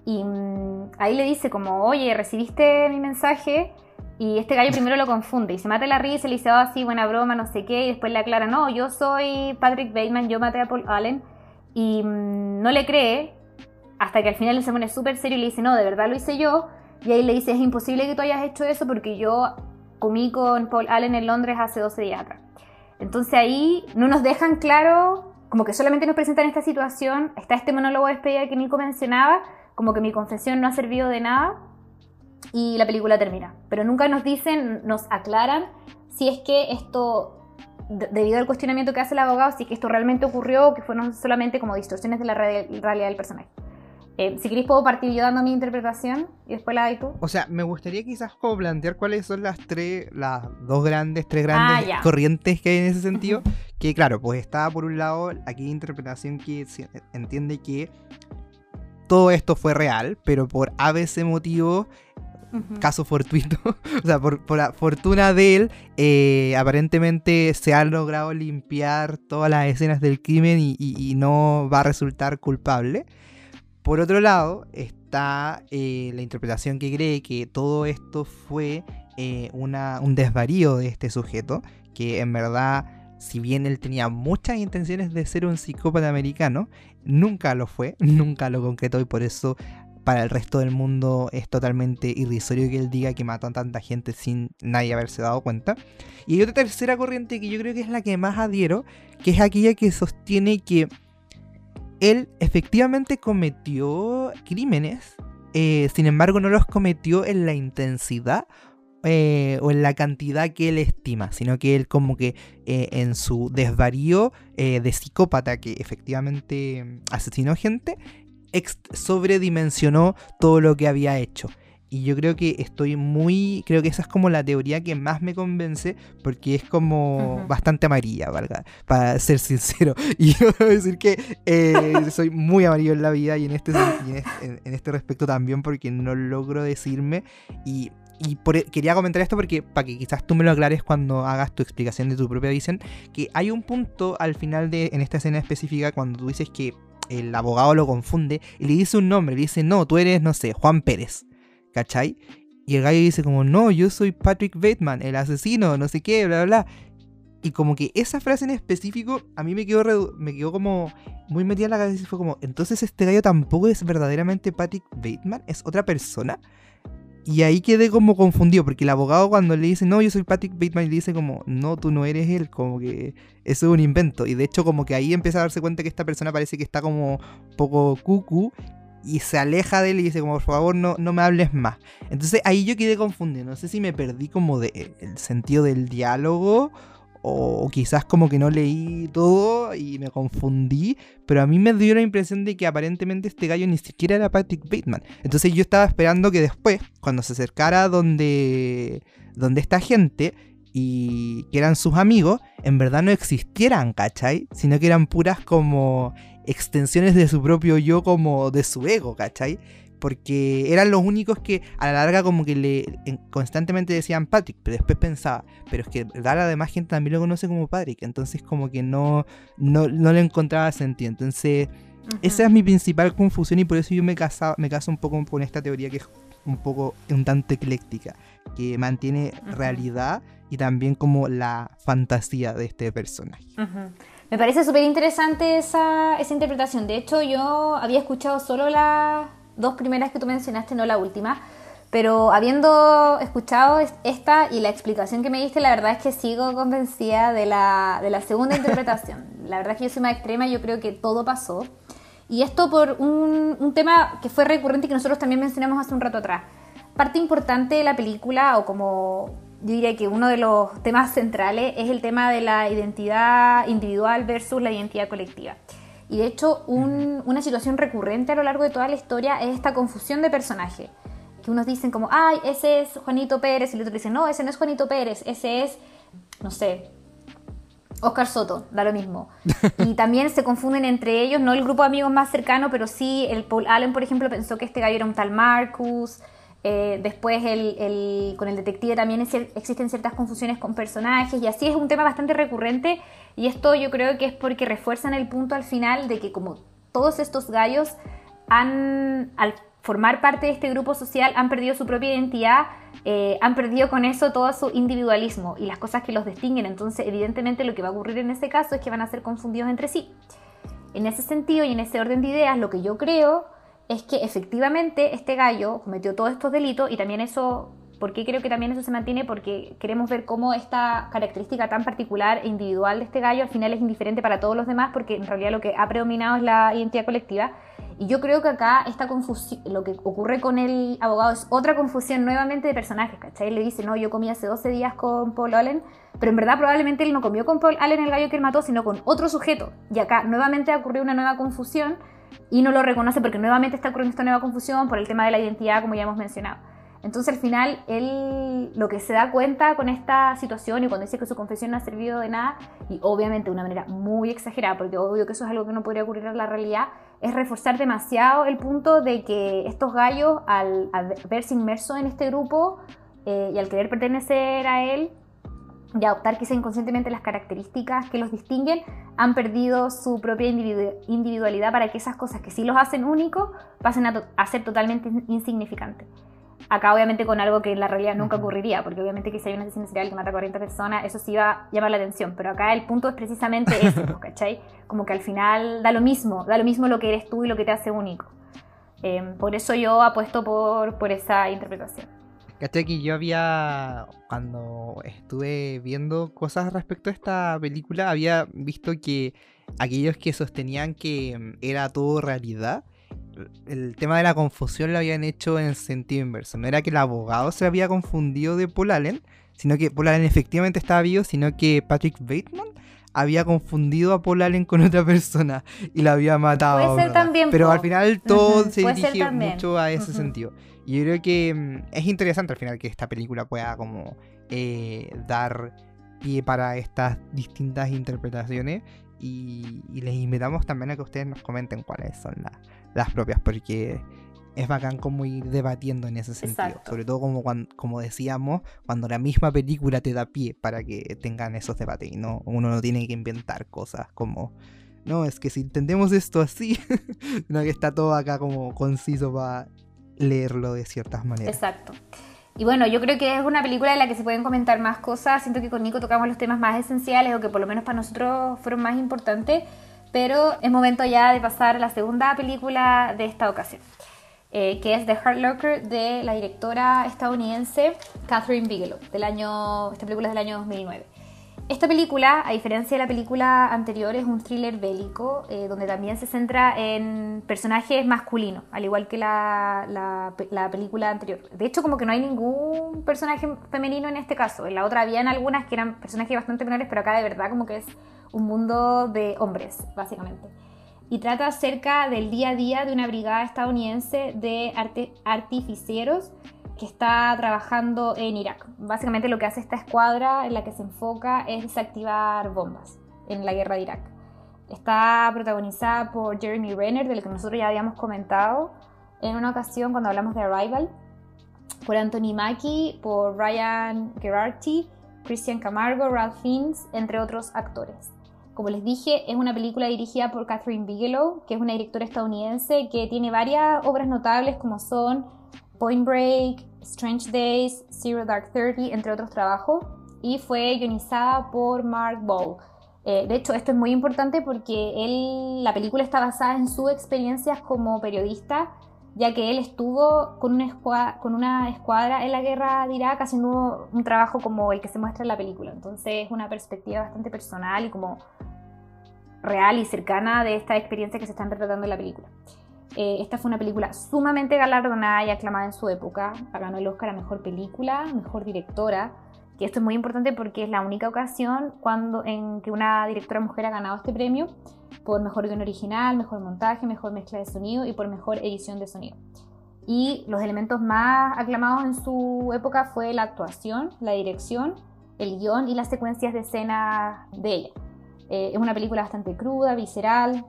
[SPEAKER 1] Y mm, ahí le dice como, oye, recibiste mi mensaje. Y este gallo primero lo confunde y se mata la risa y le dice, oh, sí, buena broma, no sé qué. Y después le aclara, no, yo soy Patrick Bateman, yo maté a Paul Allen. Y mm, no le cree hasta que al final se pone súper serio y le dice, no, de verdad lo hice yo. Y ahí le dice, es imposible que tú hayas hecho eso porque yo comí con Paul Allen en Londres hace 12 días atrás. Entonces ahí no nos dejan claro, como que solamente nos presentan esta situación, está este monólogo de despedida que Nico mencionaba, como que mi confesión no ha servido de nada y la película termina. Pero nunca nos dicen, nos aclaran si es que esto, debido al cuestionamiento que hace el abogado, si es que esto realmente ocurrió o que fueron solamente como distorsiones de la realidad del personaje. Eh, si queréis puedo partir yo dando mi interpretación y después la de tú.
[SPEAKER 2] O sea, me gustaría quizás como plantear cuáles son las tres, las dos grandes, tres grandes ah, corrientes que hay en ese sentido. Que claro, pues está por un lado aquella interpretación que entiende que todo esto fue real, pero por ABC motivo, caso fortuito, o sea, por, la fortuna de él, eh, aparentemente se han logrado limpiar todas las escenas del crimen y, no va a resultar culpable. Por otro lado, está eh, la interpretación que cree que todo esto fue eh, un desvarío de este sujeto, que en verdad si bien él tenía muchas intenciones de ser un psicópata americano, nunca lo fue, nunca lo concretó y por eso para el resto del mundo es totalmente irrisorio que él diga que mató a tanta gente sin nadie haberse dado cuenta. Y hay otra tercera corriente que yo creo que es la que más adhiero, que es aquella que sostiene que él efectivamente cometió crímenes, eh, sin embargo no los cometió en la intensidad eh, o en la cantidad que él estima, sino que él como que eh, en su desvarío de psicópata que efectivamente asesinó gente, sobredimensionó todo lo que había hecho. Y yo creo que estoy muy. Creo que esa es como la teoría que más me convence. Porque es como bastante amarilla, valga. Para ser sincero. Y yo debo decir que soy muy amarillo en la vida. Y en este, en este respecto también. Porque no logro decirme. Y y e, quería comentar esto porque para que quizás tú me lo aclares cuando hagas tu explicación de tu propia visión, que hay un punto al final de en esta escena específica cuando tú dices que el abogado lo confunde y le dice un nombre, le dice, no, tú eres, no sé, Juan Pérez, ¿cachai? Y el gallo dice como, no, yo soy Patrick Bateman, el asesino, no sé qué, bla, bla, bla. Y como que esa frase en específico a mí me quedó, me quedó como muy metida en la cabeza y fue como, entonces este gallo tampoco es verdaderamente Patrick Bateman, es otra persona. Y ahí quedé como confundido, porque el abogado cuando le dice, no, yo soy Patrick Bateman, le dice como, no, tú no eres él, como que eso es un invento. Y de hecho como que ahí empieza a darse cuenta que esta persona parece que está como poco cucu y se aleja de él y dice como, por favor, no, no me hables más. Entonces ahí yo quedé confundido, no sé si me perdí como de el sentido del diálogo o quizás como que no leí todo y me confundí, pero a mí me dio la impresión de que aparentemente este gallo ni siquiera era Patrick Bateman. Entonces yo estaba esperando que después, cuando se acercara donde, donde esta gente y que eran sus amigos, en verdad no existieran, ¿cachai? Sino que eran puras como extensiones de su propio yo, como de su ego, ¿cachai? porque eran los únicos que a la larga como que le constantemente decían Patrick, pero después pensaba, pero es que la demás gente también lo conoce como Patrick, entonces como que no, no, le encontraba sentido. Entonces, esa es mi principal confusión y por eso yo me, casa, me caso un poco con esta teoría que es un poco un tanto ecléctica. que mantiene realidad y también como la fantasía de este personaje.
[SPEAKER 1] Me parece súper interesante esa, esa interpretación. De hecho, yo había escuchado solo las dos primeras que tú mencionaste, no la última. Pero habiendo escuchado esta y la explicación que me diste, la verdad es que sigo convencida de la, de la segunda interpretación. La verdad es que yo soy más extrema, yo creo que todo pasó. Y esto por un, un tema que fue recurrente y que nosotros también mencionamos hace un rato atrás. Parte importante de la película, o como yo diría que uno de los temas centrales, es el tema de la identidad individual versus la identidad colectiva. Y de hecho, una situación recurrente a lo largo de toda la historia es esta confusión de personajes que unos dicen como, ay, ese es Juanito Pérez, y el otro dice, no, ese no es Juanito Pérez, ese es, no sé, Oscar Soto, da lo mismo. Y también se confunden entre ellos, no el grupo de amigos más cercano, pero sí, el Paul Allen, por ejemplo, pensó que este gallo era un tal Marcus. Eh, después el, con el detective también existen ciertas confusiones con personajes y así es un tema bastante recurrente y esto yo creo que es porque refuerzan el punto al final de que como todos estos gallos han, al formar parte de este grupo social han perdido su propia identidad, eh, han perdido con eso todo su individualismo y las cosas que los distinguen. Entonces, evidentemente, lo que va a ocurrir en ese caso es que van a ser confundidos entre sí. En ese sentido y en ese orden de ideas, lo que yo creo es que efectivamente este gallo cometió todos estos delitos y también eso, ¿por qué creo que también eso se mantiene? Porque queremos ver cómo esta característica tan particular e individual de este gallo al final es indiferente para todos los demás porque en realidad lo que ha predominado es la identidad colectiva y yo creo que acá esta confusión, lo que ocurre con el abogado es otra confusión nuevamente de personajes, ¿cachai? Le dice, no, yo comí hace 12 días con Paul Allen, pero en verdad probablemente él no comió con Paul Allen el gallo que él mató, sino con otro sujeto. Y acá nuevamente ha ocurrido una nueva confusión y no lo reconoce porque nuevamente está ocurriendo esta nueva confusión por el tema de la identidad, como ya hemos mencionado. Entonces al final él lo que se da cuenta con esta situación y cuando dice que su confesión no ha servido de nada, y obviamente de una manera muy exagerada, porque obvio que eso es algo que no podría ocurrir en la realidad, es reforzar demasiado el punto de que estos gallos al, verse inmersos en este grupo eh, y al querer pertenecer a él y adoptar quizá inconscientemente las características que los distinguen, han perdido su propia individualidad para que esas cosas que sí los hacen únicos pasen a, a ser totalmente insignificantes. Acá obviamente con algo que en la realidad nunca ocurriría, porque obviamente que si hay un asesino serial que mata a 40 personas, eso sí va a llamar la atención, pero acá el punto es precisamente eso, ¿cachai? Como que al final da lo mismo, da lo mismo lo que eres tú y lo que te hace único. Em, por eso yo apuesto por, por esa interpretación.
[SPEAKER 2] ¿Cachai? Que yo había, cuando estuve viendo cosas respecto a esta película, había visto que aquellos que sostenían que em, era todo realidad, el tema de la confusión lo habían hecho en sentido inverso. No era que el abogado se había confundido de Paul Allen, sino que Paul Allen efectivamente estaba vivo, sino que Patrick Bateman había confundido a Paul Allen con otra persona y la había matado.
[SPEAKER 1] Puede ser también.
[SPEAKER 2] Pero al final todo se dirige mucho a ese sentido. Y yo creo que mm, es interesante al final que esta película pueda como eh, dar pie para estas distintas interpretaciones y, les invitamos también a que ustedes nos comenten cuáles son las las propias, porque es bacán como ir debatiendo en ese sentido. Sobre todo como, como decíamos, cuando la misma película te da pie para que tengan esos debates y no, uno no tiene que inventar cosas como, no, es que si entendemos esto así, no que está todo acá como conciso para leerlo de ciertas maneras.
[SPEAKER 1] Exacto. Y bueno, yo creo que es una película en la que se pueden comentar más cosas. Siento que con Nico tocamos los temas más esenciales o que por lo menos para nosotros fueron más importantes pero es momento ya de pasar a la segunda película de esta ocasión, eh, que es The Hard Locker de la directora estadounidense Catherine Bigelow, del año, esta película es del año 2009. Esta película, a diferencia de la película anterior, es un thriller bélico eh, donde también se centra en personajes masculinos, al igual que la, la, película anterior. De hecho, como que no hay ningún personaje femenino en este caso. En la otra habían algunas que eran personajes bastante menores, pero acá de verdad como que es un mundo de hombres, básicamente. Y trata acerca del día a día de una brigada estadounidense de artificieros que está trabajando en Irak. Básicamente lo que hace esta escuadra en la que se enfoca es desactivar bombas en la guerra de Irak. Está protagonizada por Jeremy Renner, del que nosotros ya habíamos comentado en una ocasión cuando hablamos de Arrival, por Anthony Mackie, por Ryan Gerarty, Christian Camargo, Ralph Fiennes, entre otros actores. Como les dije, es una película dirigida por Catherine Bigelow, que es una directora estadounidense que tiene varias obras notables como son Point Break, Strange Days, Zero Dark Thirty, entre otros trabajos, y fue guionizada por Mark Ball. Eh, de hecho, esto es muy importante porque él, la película está basada en sus experiencias como periodista, ya que él estuvo con una, escuadra, con una escuadra en la guerra de Irak haciendo un trabajo como el que se muestra en la película. Entonces es una perspectiva bastante personal y como real y cercana de esta experiencia que se están retratando en la película. Eh, esta fue una película sumamente galardonada y aclamada en su época. Ganó el Oscar a Mejor Película, Mejor Directora, que esto es muy importante porque es la única ocasión cuando, en que una directora mujer ha ganado este premio por Mejor Guión Original, Mejor Montaje, Mejor Mezcla de Sonido y por Mejor Edición de Sonido. Y los elementos más aclamados en su época fue la actuación, la dirección, el guion y las secuencias de escena de ella. Eh, es una película bastante cruda, visceral,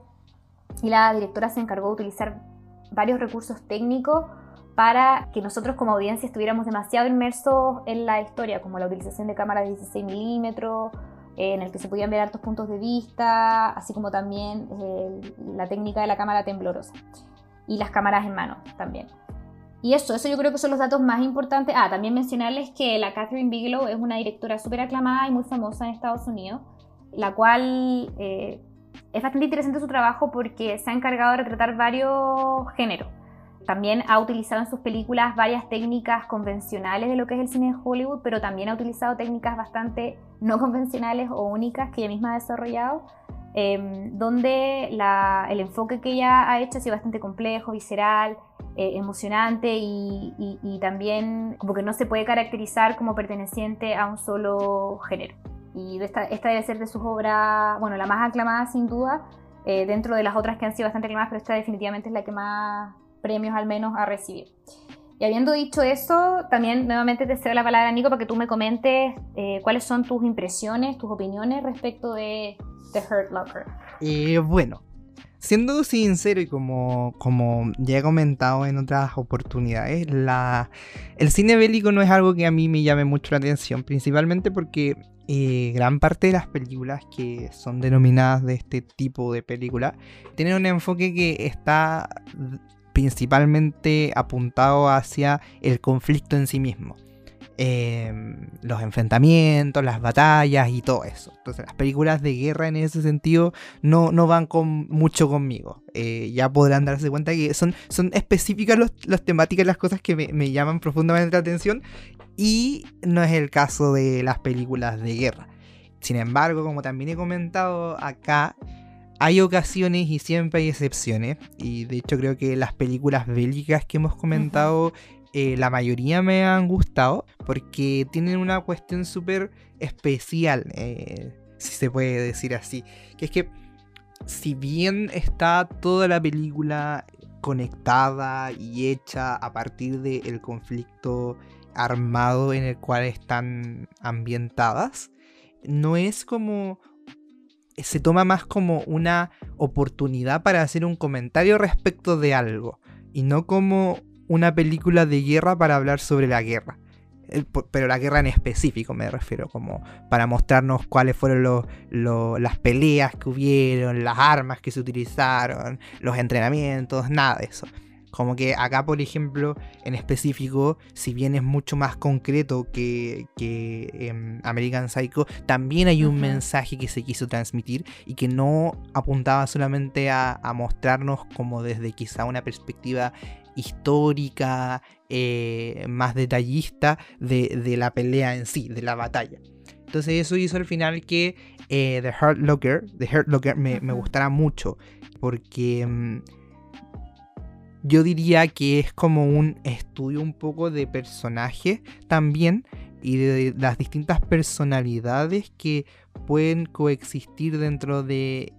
[SPEAKER 1] y la directora se encargó de utilizar varios recursos técnicos para que nosotros como audiencia estuviéramos demasiado inmersos en la historia, como la utilización de cámaras de 16 milímetros, en el que se podían ver hartos puntos de vista, así como también eh, la técnica de la cámara temblorosa y las cámaras en mano también. Y eso, eso yo creo que son los datos más importantes. Ah, también mencionarles que la Catherine Bigelow es una directora súper aclamada y muy famosa en Estados Unidos, la cual eh, es bastante interesante su trabajo porque se ha encargado de retratar varios géneros. También ha utilizado en sus películas varias técnicas convencionales de lo que es el cine de Hollywood, pero también ha utilizado técnicas bastante no convencionales o únicas que ella misma ha desarrollado, em, donde el enfoque que ella ha hecho ha sido bastante complejo, visceral, eh, emocionante y, y también como que no se puede caracterizar como perteneciente a un solo género. Y esta, debe ser de sus obras, bueno, la más aclamada sin duda, eh, dentro de las otras que han sido bastante aclamadas, pero esta definitivamente es la que más premios al menos ha recibido. Y habiendo dicho eso, también nuevamente te cedo la palabra, Nico, para que tú me comentes eh, cuáles son tus impresiones, tus opiniones respecto de The Hurt Locker.
[SPEAKER 2] Eh, bueno, siendo sincero y como, como ya he comentado en otras oportunidades, la, el cine bélico no es algo que a mí me llame mucho la atención, principalmente porque eh, gran parte de las películas que son denominadas de este tipo de película tienen un enfoque que está principalmente apuntado hacia el conflicto en sí mismo. Em, los enfrentamientos, las batallas y todo eso. Entonces las películas de guerra en ese sentido no, no van con, mucho conmigo. Eh, ya podrán darse cuenta que son, son específicas las temáticas, las cosas que me, me llaman profundamente la atención y no es el caso de las películas de guerra. Sin embargo, como también he comentado acá, hay ocasiones y siempre hay excepciones. Y de hecho creo que las películas bélicas que hemos comentado, eh, la mayoría me han gustado porque tienen una cuestión súper especial, eh, si se puede decir así. Que es que si bien está toda la película conectada y hecha a partir del conflicto armado en el cual están ambientadas, no es como... Se toma más como una oportunidad para hacer un comentario respecto de algo y no como una película de guerra para hablar sobre la guerra. Pero la guerra en específico me refiero, como para mostrarnos cuáles fueron las peleas que hubieron, las armas que se utilizaron, los entrenamientos, nada de eso. Como que acá, por ejemplo, en específico, si bien es mucho más concreto que, que American Psycho, también hay un mensaje que se quiso transmitir y que no apuntaba solamente a, mostrarnos como desde quizá una perspectiva histórica, eh, más detallista de, la pelea en sí, de la batalla. Entonces eso hizo al final que eh, The Hurt Locker, The Hurt Locker me, me gustara mucho, porque mm, yo diría que es como un estudio un poco de personaje también y de las distintas personalidades que pueden coexistir dentro de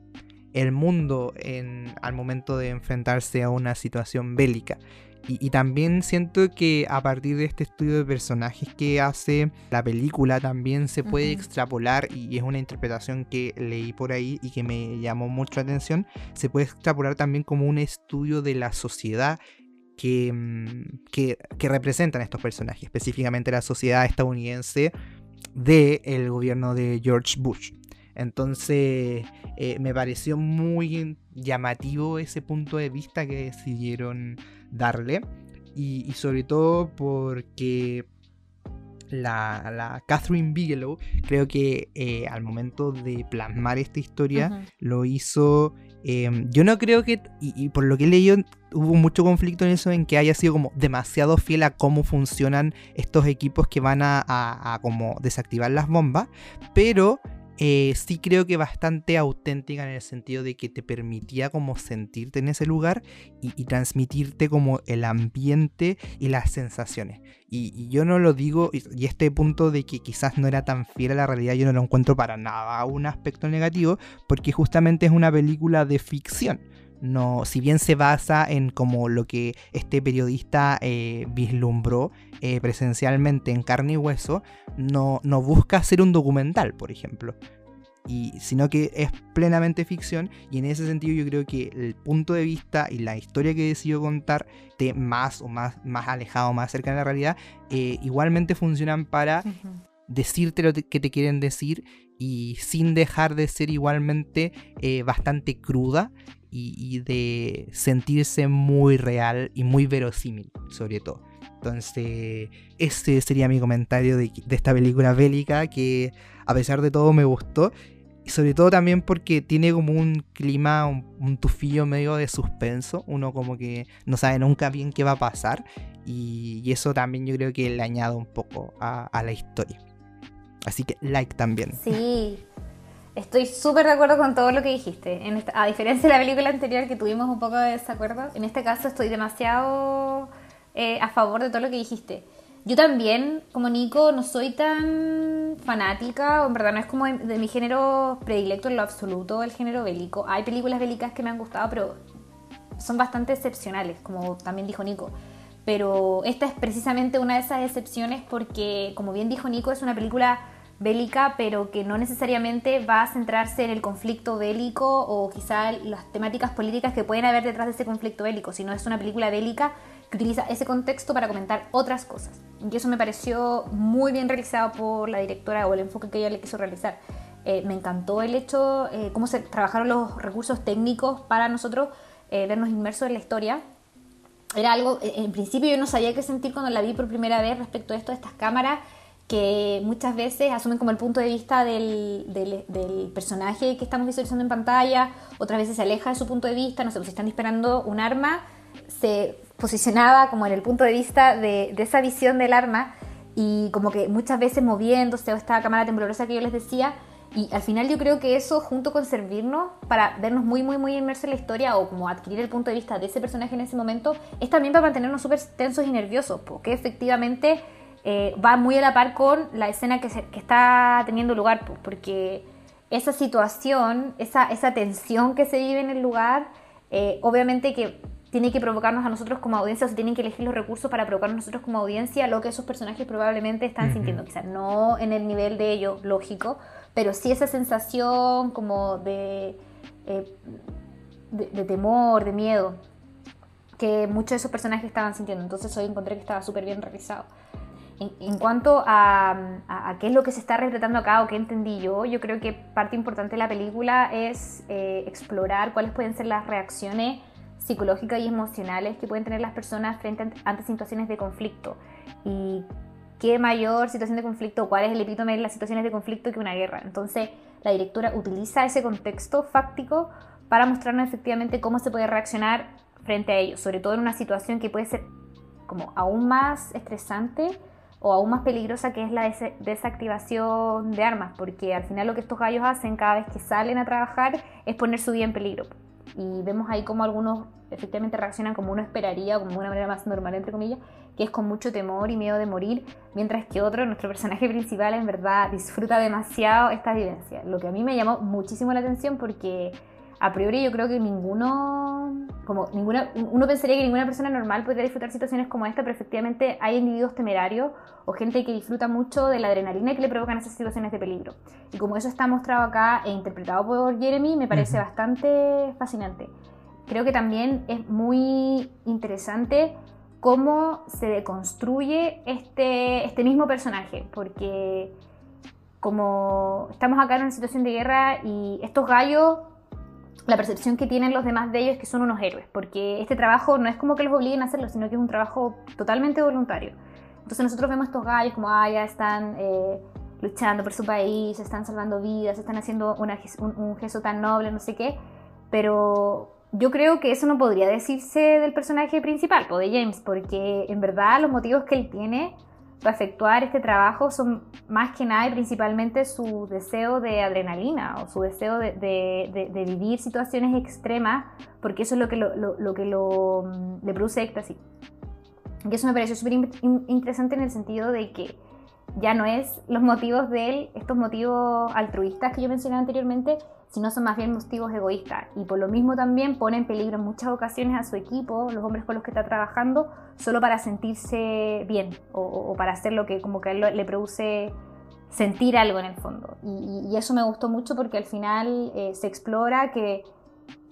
[SPEAKER 2] el mundo en, al momento de enfrentarse a una situación bélica. Y, también siento que a partir de este estudio de personajes que hace la película también se puede extrapolar, y es una interpretación que leí por ahí y que me llamó mucho la atención, se puede extrapolar también como un estudio de la sociedad que, mm, que, representan estos personajes, específicamente la sociedad estadounidense del gobierno de George Bush. Entonces eh, me pareció muy llamativo ese punto de vista que decidieron darle. y, sobre todo porque la, Catherine Bigelow creo que eh, al momento de plasmar esta historia lo hizo em, yo no creo que y, por lo que he leído hubo mucho conflicto en eso en que haya sido como demasiado fiel a cómo funcionan estos equipos que van a, a como desactivar las bombas pero eh, sí creo que bastante auténtica en el sentido de que te permitía como sentirte en ese lugar y, transmitirte como el ambiente y las sensaciones. Y, yo no lo digo, y, este punto de que quizás no era tan fiel a la realidad, yo no lo encuentro para nada un aspecto negativo, porque justamente es una película de ficción. No, si bien se basa en como lo que este periodista eh, vislumbró eh, presencialmente en carne y hueso, no, no busca hacer un documental, por ejemplo. Y, sino que es plenamente ficción y en ese sentido yo creo que el punto de vista y la historia que decidió contar de más o más, más alejado, más cerca de la realidad, eh, igualmente funcionan para decirte lo que te quieren decir y sin dejar de ser igualmente bastante cruda y, de sentirse muy real y muy verosímil, sobre todo. Entonces, ese sería mi comentario de, esta película bélica que a pesar de todo me gustó. Y sobre todo también porque tiene como un clima, un, tufillo medio de suspenso. Uno como que no sabe nunca bien qué va a pasar. Y, eso también yo creo que le añade un poco a la historia. Así que like también.
[SPEAKER 1] Sí, Estoy súper de acuerdo con todo lo que dijiste. a diferencia de la película anterior que tuvimos un poco de desacuerdo, en este caso estoy demasiado eh, a favor de todo lo que dijiste. Yo también, como Nico, no soy tan fanática, o en verdad no es como de, mi género predilecto en lo absoluto, el género bélico. Hay películas bélicas que me han gustado, pero son bastante excepcionales, como también dijo Nico. Pero esta es precisamente una de esas excepciones porque, como bien dijo Nico, es una película bélica, pero que no necesariamente va a centrarse en el conflicto bélico o quizá las temáticas políticas que pueden haber detrás de ese conflicto bélico, sino es una película bélica utiliza ese contexto para comentar otras cosas. Y eso me pareció muy bien realizado por la directora o el enfoque que ella le quiso realizar. Eh, me encantó el hecho, eh, cómo se trabajaron los recursos técnicos para nosotros eh, vernos inmersos en la historia. Era algo, en principio yo no sabía qué sentir cuando la vi por primera vez respecto a esto de estas cámaras que muchas veces asumen como el punto de vista del, del, personaje que estamos visualizando en pantalla, otras veces se aleja de su punto de vista, no sé, pues si están disparando un arma, se posicionaba como en el punto de vista de, esa visión del arma y como que muchas veces moviéndose o esta cámara temblorosa que yo les decía. Y al final yo creo que eso junto con servirnos para vernos muy muy muy inmersos en la historia o como adquirir el punto de vista de ese personaje en ese momento es también para mantenernos súper tensos y nerviosos porque efectivamente eh, va muy a la par con la escena que, está teniendo lugar, porque esa situación, esa, esa, tensión que se vive en el lugar, eh, obviamente que tiene que provocarnos a nosotros como audiencia, o se tienen que elegir los recursos para provocarnos a nosotros como audiencia lo que esos personajes probablemente están sintiendo, quizás no en el nivel de ello lógico, pero sí esa sensación como de, eh, de temor, de miedo que muchos de esos personajes estaban sintiendo. Entonces hoy encontré que estaba súper bien realizado. En, cuanto a, qué es lo que se está retratando acá o qué entendí yo, yo creo que parte importante de la película es eh, explorar cuáles pueden ser las reacciones psicológicas y emocionales que pueden tener las personas frente ante situaciones de conflicto. Y qué mayor situación de conflicto, cuál es el epítome de las situaciones de conflicto que una guerra. Entonces, la directora utiliza ese contexto fáctico para mostrarnos efectivamente cómo se puede reaccionar frente a ello, sobre todo en una situación que puede ser como aún más estresante o aún más peligrosa que es la desactivación de armas, porque al final lo que estos gallos hacen cada vez que salen a trabajar es poner su vida en peligro. Y vemos ahí como algunos efectivamente reaccionan como uno esperaría, como de una manera más normal, entre comillas, que es con mucho temor y miedo de morir, mientras que otro, nuestro personaje principal, en verdad disfruta demasiado esta vivencia. Lo que a mí me llamó muchísimo la atención porque a priori yo creo que ninguno, como ninguna, uno pensaría que ninguna persona normal podría disfrutar situaciones como esta, pero efectivamente hay individuos temerarios o gente que disfruta mucho de la adrenalina que le provocan esas situaciones de peligro. Y como eso está mostrado acá e interpretado por Jeremy, me parece bastante fascinante. Creo que también es muy interesante cómo se deconstruye este, este mismo personaje, porque como estamos acá en una situación de guerra y estos gallos la percepción que tienen los demás de ellos es que son unos héroes, porque este trabajo no es como que los obliguen a hacerlo, sino que es un trabajo totalmente voluntario. Entonces nosotros vemos estos gallos como, ah, ya están eh, luchando por su país, están salvando vidas, están haciendo un, un gesto tan noble, no sé qué, pero yo creo que eso no podría decirse del personaje principal, o de James, porque en verdad los motivos que él tiene para efectuar este trabajo son más que nada y principalmente su deseo de adrenalina o su deseo de, vivir situaciones extremas, porque eso es lo que, lo, que lo, mm, le produce éxtasis. Y eso me pareció súper interesante en el sentido de que ya no es los motivos de él, estos motivos altruistas que yo mencioné anteriormente, sino son más bien motivos egoístas. Y por lo mismo también pone en peligro en muchas ocasiones a su equipo, los hombres con los que está trabajando, solo para sentirse bien o, para hacer lo que como que a él le produce sentir algo en el fondo. Y, eso me gustó mucho porque al final eh, se explora que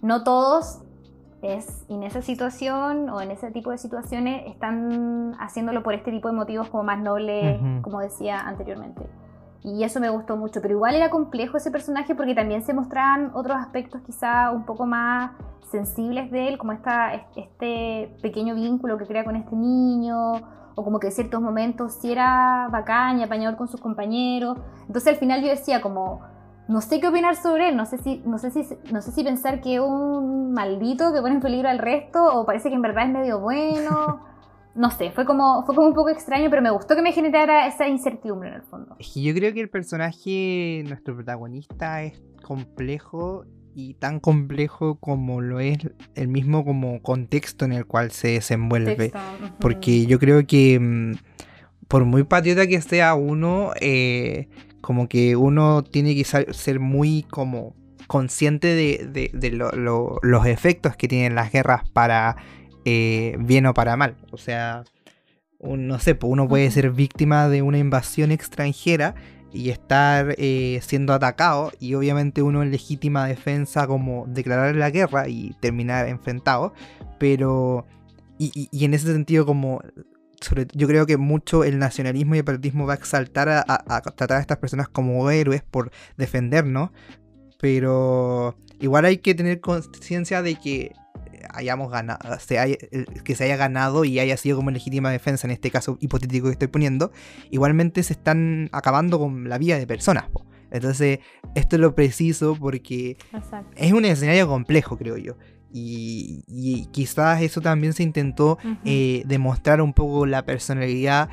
[SPEAKER 1] no todos es en esa situación o en ese tipo de situaciones están haciéndolo por este tipo de motivos como más nobles, como decía anteriormente. Y eso me gustó mucho, pero igual era complejo ese personaje porque también se mostraban otros aspectos quizá un poco más sensibles de él, como esta, este pequeño vínculo que crea con este niño, o como que en ciertos momentos si era bacán y apañador con sus compañeros. Entonces al final yo decía como, no sé qué opinar sobre él, no sé si, no sé si, no sé si pensar que es un maldito que pone en peligro al resto, o parece que en verdad es medio bueno. no sé, fue como, fue como un poco extraño, pero me gustó que me generara esa incertidumbre en el fondo.
[SPEAKER 2] Yo creo que el personaje, nuestro protagonista, es complejo y tan complejo como lo es el mismo como contexto en el cual se desenvuelve. Porque yo creo que mm, por muy patriota que sea uno, eh, como que uno tiene que ser muy como consciente de, los efectos que tienen las guerras para eh, bien o para mal. O sea, no sé, uno puede ser víctima de una invasión extranjera y estar eh, siendo atacado y obviamente uno en legítima defensa como declarar la guerra y terminar enfrentado, pero y, en ese sentido como yo creo que mucho el nacionalismo y el patriotismo va a exaltar a, a, tratar a estas personas como héroes por defendernos, pero igual hay que tener conciencia de que hayamos ganado, que se haya ganado y haya sido como legítima defensa en este caso hipotético que estoy poniendo, igualmente se están acabando con la vida de personas. Entonces, esto es lo preciso porque es un escenario complejo, creo yo. Y, quizás eso también se intentó eh, demostrar un poco la personalidad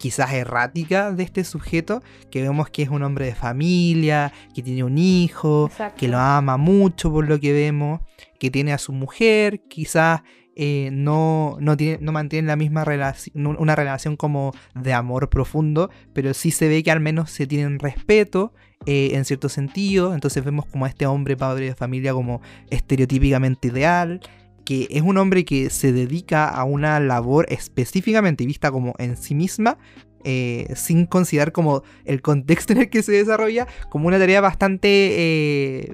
[SPEAKER 2] quizás errática de este sujeto, que vemos que es un hombre de familia, que tiene un hijo, que lo ama mucho por lo que vemos, que tiene a su mujer, quizás eh, no, no, tiene, no mantiene la misma relación, una relación como de amor profundo, pero sí se ve que al menos se tienen respeto eh, en cierto sentido, entonces vemos como a este hombre padre de familia como estereotípicamente ideal, que es un hombre que se dedica a una labor específicamente vista como en sí misma, eh, sin considerar como el contexto en el que se desarrolla como una tarea bastante eh,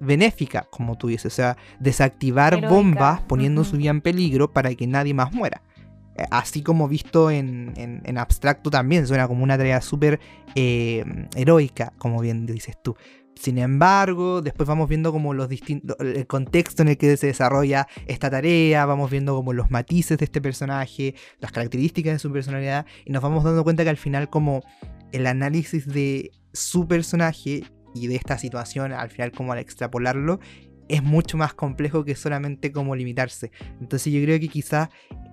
[SPEAKER 2] benéfica, como tú dices, o sea, desactivar bombas poniendo su vida en peligro para que nadie más muera. Eh, así como visto en, en, abstracto también, suena como una tarea súper heroica, como bien dices tú. Sin embargo, después vamos viendo como los distintos, el contexto en el que se desarrolla esta tarea, vamos viendo como los matices de este personaje, las características de su personalidad, y nos vamos dando cuenta que al final como el análisis de su personaje y de esta situación, al final como al extrapolarlo, es mucho más complejo que solamente como limitarse. Entonces yo creo que quizás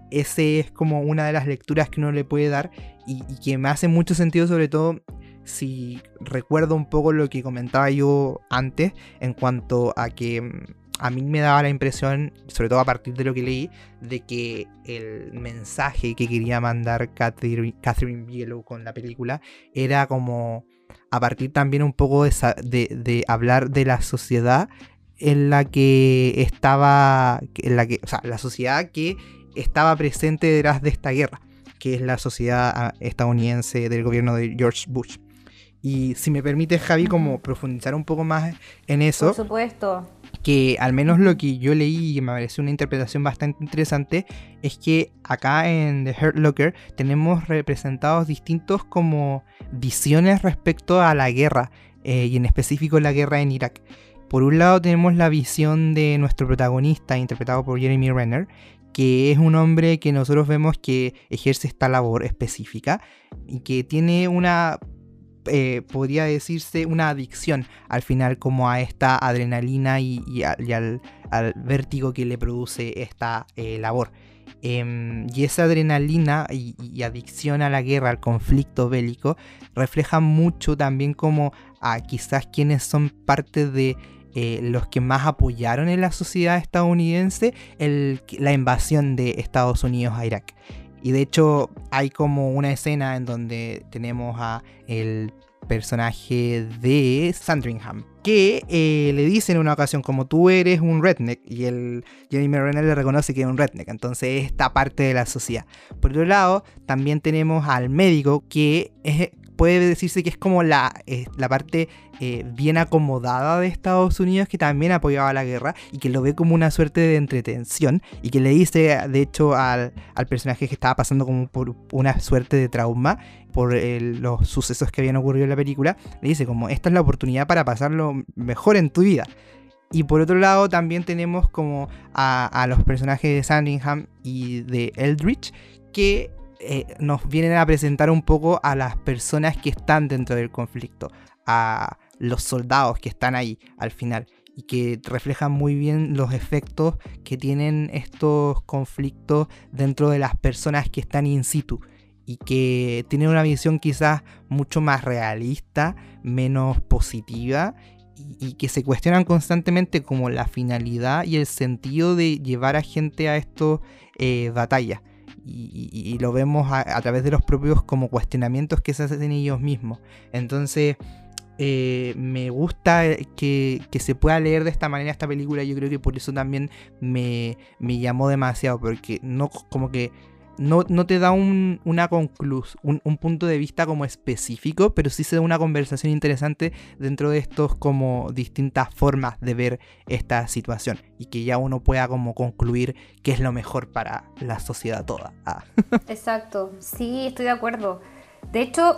[SPEAKER 2] ese es como una de las lecturas que uno le puede dar y, y que me hace mucho sentido sobre todo si recuerdo un poco lo que comentaba yo antes en cuanto a que mm, a mí me daba la impresión, sobre todo a partir de lo que leí, de que el mensaje que quería mandar Catherine, Catherine Bigelow con la película era como a partir también un poco de, hablar de la sociedad en la que estaba, en la que, o sea, la sociedad que estaba presente detrás de esta guerra, que es la sociedad ah, estadounidense del gobierno de George Bush. Y si me permite, Javi, como profundizar un poco más en eso.
[SPEAKER 1] Por supuesto.
[SPEAKER 2] Que al menos lo que yo leí y me pareció una interpretación bastante interesante es que acá en The Hurt Locker tenemos representados distintos como visiones respecto a la guerra eh, y en específico la guerra en Irak. por un lado tenemos la visión de nuestro protagonista, interpretado por Jeremy Renner, que es un hombre que nosotros vemos que ejerce esta labor específica y que tiene una, eh, podría decirse, una adicción al final como a esta adrenalina y, al, vértigo que le produce esta eh, labor. Em, y esa adrenalina y, adicción a la guerra, al conflicto bélico, refleja mucho también como a quizás quienes son parte de eh, los que más apoyaron en la sociedad estadounidense la invasión de Estados Unidos a Irak. Y de hecho hay como una escena en donde tenemos a el personaje de Sandringham, que eh, le dice en una ocasión como tú eres un redneck y el Jeremy Renner le reconoce que es un redneck, entonces esta parte de la sociedad. Por otro lado, también tenemos al médico que es, puede decirse que es como la, eh, la parte eh, bien acomodada de Estados Unidos que también apoyaba la guerra y que lo ve como una suerte de entretención y que le dice de hecho al, personaje que estaba pasando como por una suerte de trauma por los sucesos que habían ocurrido en la película, le dice como esta es la oportunidad para pasarlo mejor en tu vida. Y por otro lado también tenemos como a, a los personajes de Sandringham y de Eldritch que eh, nos vienen a presentar un poco a las personas que están dentro del conflicto, a los soldados que están ahí al final y que reflejan muy bien los efectos que tienen estos conflictos dentro de las personas que están in situ y que tienen una visión quizás mucho más realista, menos positiva y, que se cuestionan constantemente como la finalidad y el sentido de llevar a gente a estas eh, batallas y, lo vemos a, través de los propios como cuestionamientos que se hacen ellos mismos. Entonces, eh, me gusta que, se pueda leer de esta manera esta película. Yo creo que por eso también me, me llamó demasiado, porque no como que no, te da un, una conclusión, un, punto de vista como específico, pero sí se da una conversación interesante dentro de estos como distintas formas de ver esta situación y que ya uno pueda como concluir qué es lo mejor para la sociedad toda. Ah.
[SPEAKER 1] Exacto, sí, estoy de acuerdo. De hecho,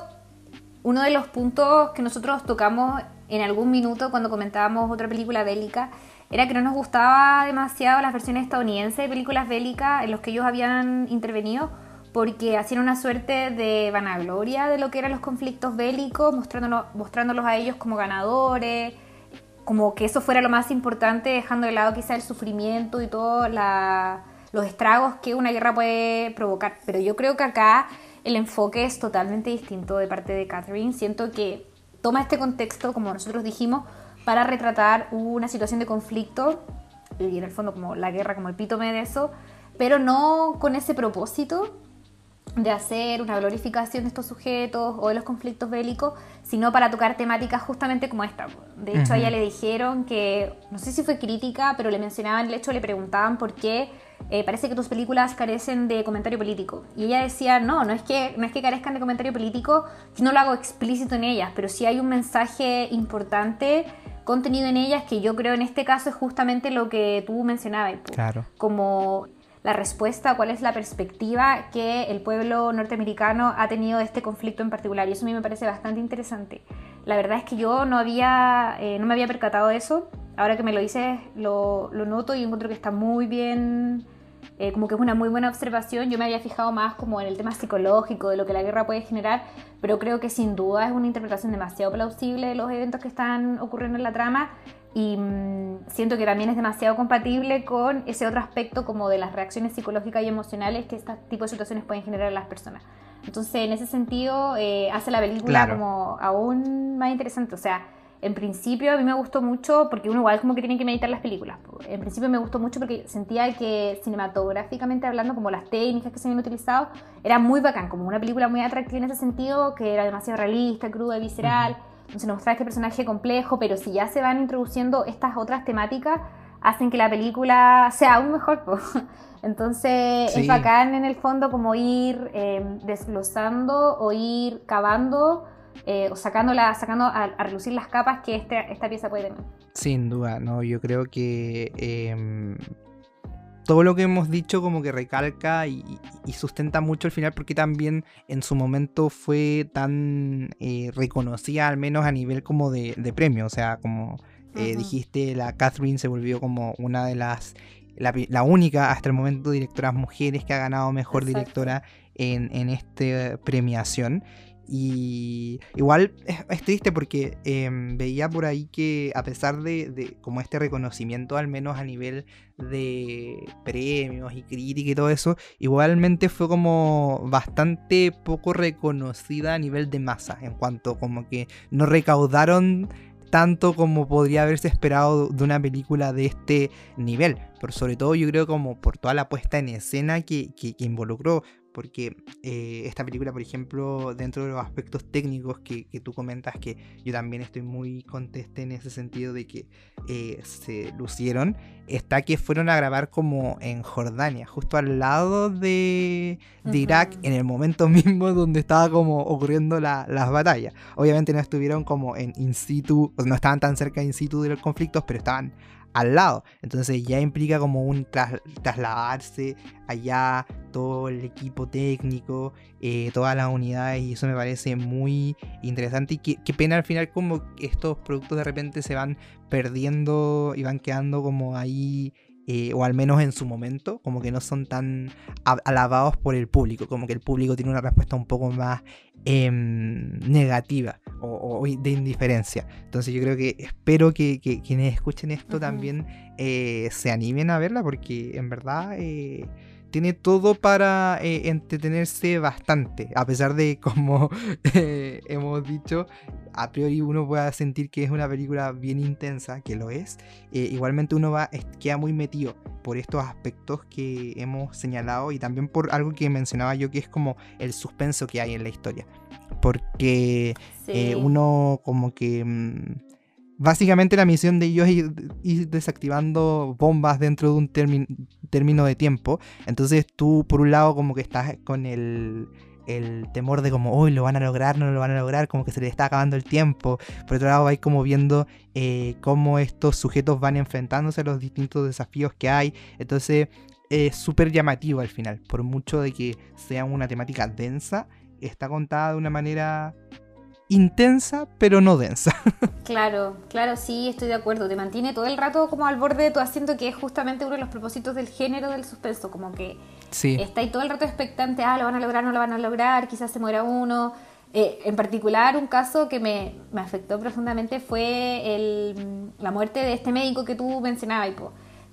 [SPEAKER 1] uno de los puntos que nosotros tocamos en algún minuto cuando comentábamos otra película bélica era que no nos gustaba demasiado las versiones estadounidenses de películas bélicas en los que ellos habían intervenido porque hacían una suerte de vanagloria de lo que eran los conflictos bélicos, mostrándolos, mostrándolos a ellos como ganadores, como que eso fuera lo más importante, dejando de lado quizá el sufrimiento y todos los estragos que una guerra puede provocar. Pero yo creo que acá el enfoque es totalmente distinto de parte de Catherine. Siento que toma este contexto, como nosotros dijimos, para retratar una situación de conflicto y en el fondo como la guerra como epítome de eso, pero no con ese propósito de hacer una glorificación de estos sujetos o de los conflictos bélicos, sino para tocar temáticas justamente como esta. De hecho, a ella le dijeron que, no sé si fue crítica, pero le mencionaban el hecho, le preguntaban por qué eh, parece que tus películas carecen de comentario político. Y ella decía, no, no es, que, no es que carezcan de comentario político, yo no lo hago explícito en ellas, pero sí hay un mensaje importante contenido en ellas que yo creo en este caso es justamente lo que tú mencionabas.
[SPEAKER 2] Claro.
[SPEAKER 1] Como la respuesta, cuál es la perspectiva que el pueblo norteamericano ha tenido de este conflicto en particular. Y eso a mí me parece bastante interesante. La verdad es que yo no, había, eh, no me había percatado de eso. Ahora que me lo dices, lo, lo noto y encuentro que está muy bien eh, como que es una muy buena observación. Yo me había fijado más como en el tema psicológico, de lo que la guerra puede generar, pero creo que sin duda es una interpretación demasiado plausible de los eventos que están ocurriendo en la trama y mm, siento que también es demasiado compatible con ese otro aspecto como de las reacciones psicológicas y emocionales que este tipo de situaciones pueden generar en las personas. Entonces, en ese sentido, eh, hace la película como aún más interesante. O sea, en principio a mí me gustó mucho, porque uno igual como que tiene que meditar las películas. En principio me gustó mucho porque sentía que cinematográficamente hablando, como las técnicas que se habían utilizado, era muy bacán, como una película muy atractiva en ese sentido, que era demasiado realista, cruda, visceral. Entonces nos mostraba este personaje complejo, pero si ya se van introduciendo estas otras temáticas, hacen que la película sea aún mejor. Entonces es bacán en el fondo como ir eh, desglosando o ir cavando eh, o sacando, sacando a, relucir las capas que este, esta pieza puede tener.
[SPEAKER 2] Sin duda, no, yo creo que em, todo lo que hemos dicho como que recalca y, sustenta mucho al final porque también en su momento fue tan eh, reconocida al menos a nivel como de, premio, o sea, como Eh, dijiste, la Catherine se volvió como una de las, la, única hasta el momento directoras mujeres que ha ganado mejor directora en, en esta premiación. Y igual es, triste porque em, veía por ahí que a pesar de, como este reconocimiento, al menos a nivel de premios y crítica y todo eso, igualmente fue como bastante poco reconocida a nivel de masa, en cuanto como que no recaudaron tanto como podría haberse esperado de una película de este nivel. Pero sobre todo yo creo como por toda la puesta en escena que, que involucró porque eh, esta película, por ejemplo, dentro de los aspectos técnicos que, tú comentas, que yo también estoy muy conteste en ese sentido de que eh, se lucieron, está que fueron a grabar como en Jordania, justo al lado de, Irak, en el momento mismo donde estaba como ocurriendo las batallas. Obviamente no estuvieron como en in situ, no estaban tan cerca in situ de los conflictos, pero estaban al lado. Entonces ya implica como un trasladarse allá, todo el equipo técnico, eh, todas las unidades, y eso me parece muy interesante. Y qué, pena al final como estos productos de repente se van perdiendo y van quedando como ahí eh, o al menos en su momento, como que no son tan alabados por el público, como que el público tiene una respuesta un poco más Em, negativa o, de indiferencia. Entonces yo creo que espero que, quienes escuchen esto también eh, se animen a verla porque en verdad eh, tiene todo para eh, entretenerse bastante, a pesar de como eh, hemos dicho, a priori uno pueda sentir que es una película bien intensa, que lo es, eh, igualmente uno va, queda muy metido por estos aspectos que hemos señalado y también por algo que mencionaba yo que es como el suspenso que hay en la historia, porque uno como que... Mm, básicamente la misión de ellos es ir, desactivando bombas dentro de un término de tiempo. Entonces tú por un lado como que estás con el, temor de como, hoy lo van a lograr, no lo van a lograr, como que se les está acabando el tiempo. Por otro lado vais como viendo eh, cómo estos sujetos van enfrentándose a los distintos desafíos que hay. Entonces es súper llamativo al final, por mucho de que sea una temática densa, está contada de una manera intensa, pero no densa.
[SPEAKER 1] Claro, claro, sí, estoy de acuerdo. Te mantiene todo el rato como al borde de tu asiento, que es justamente uno de los propósitos del género del suspenso, como que sí. está ahí todo el rato expectante, ah, lo van a lograr, no lo van a lograr, quizás se muera uno. Eh, en particular, un caso que me, afectó profundamente fue el, la muerte de este médico que tú mencionabas,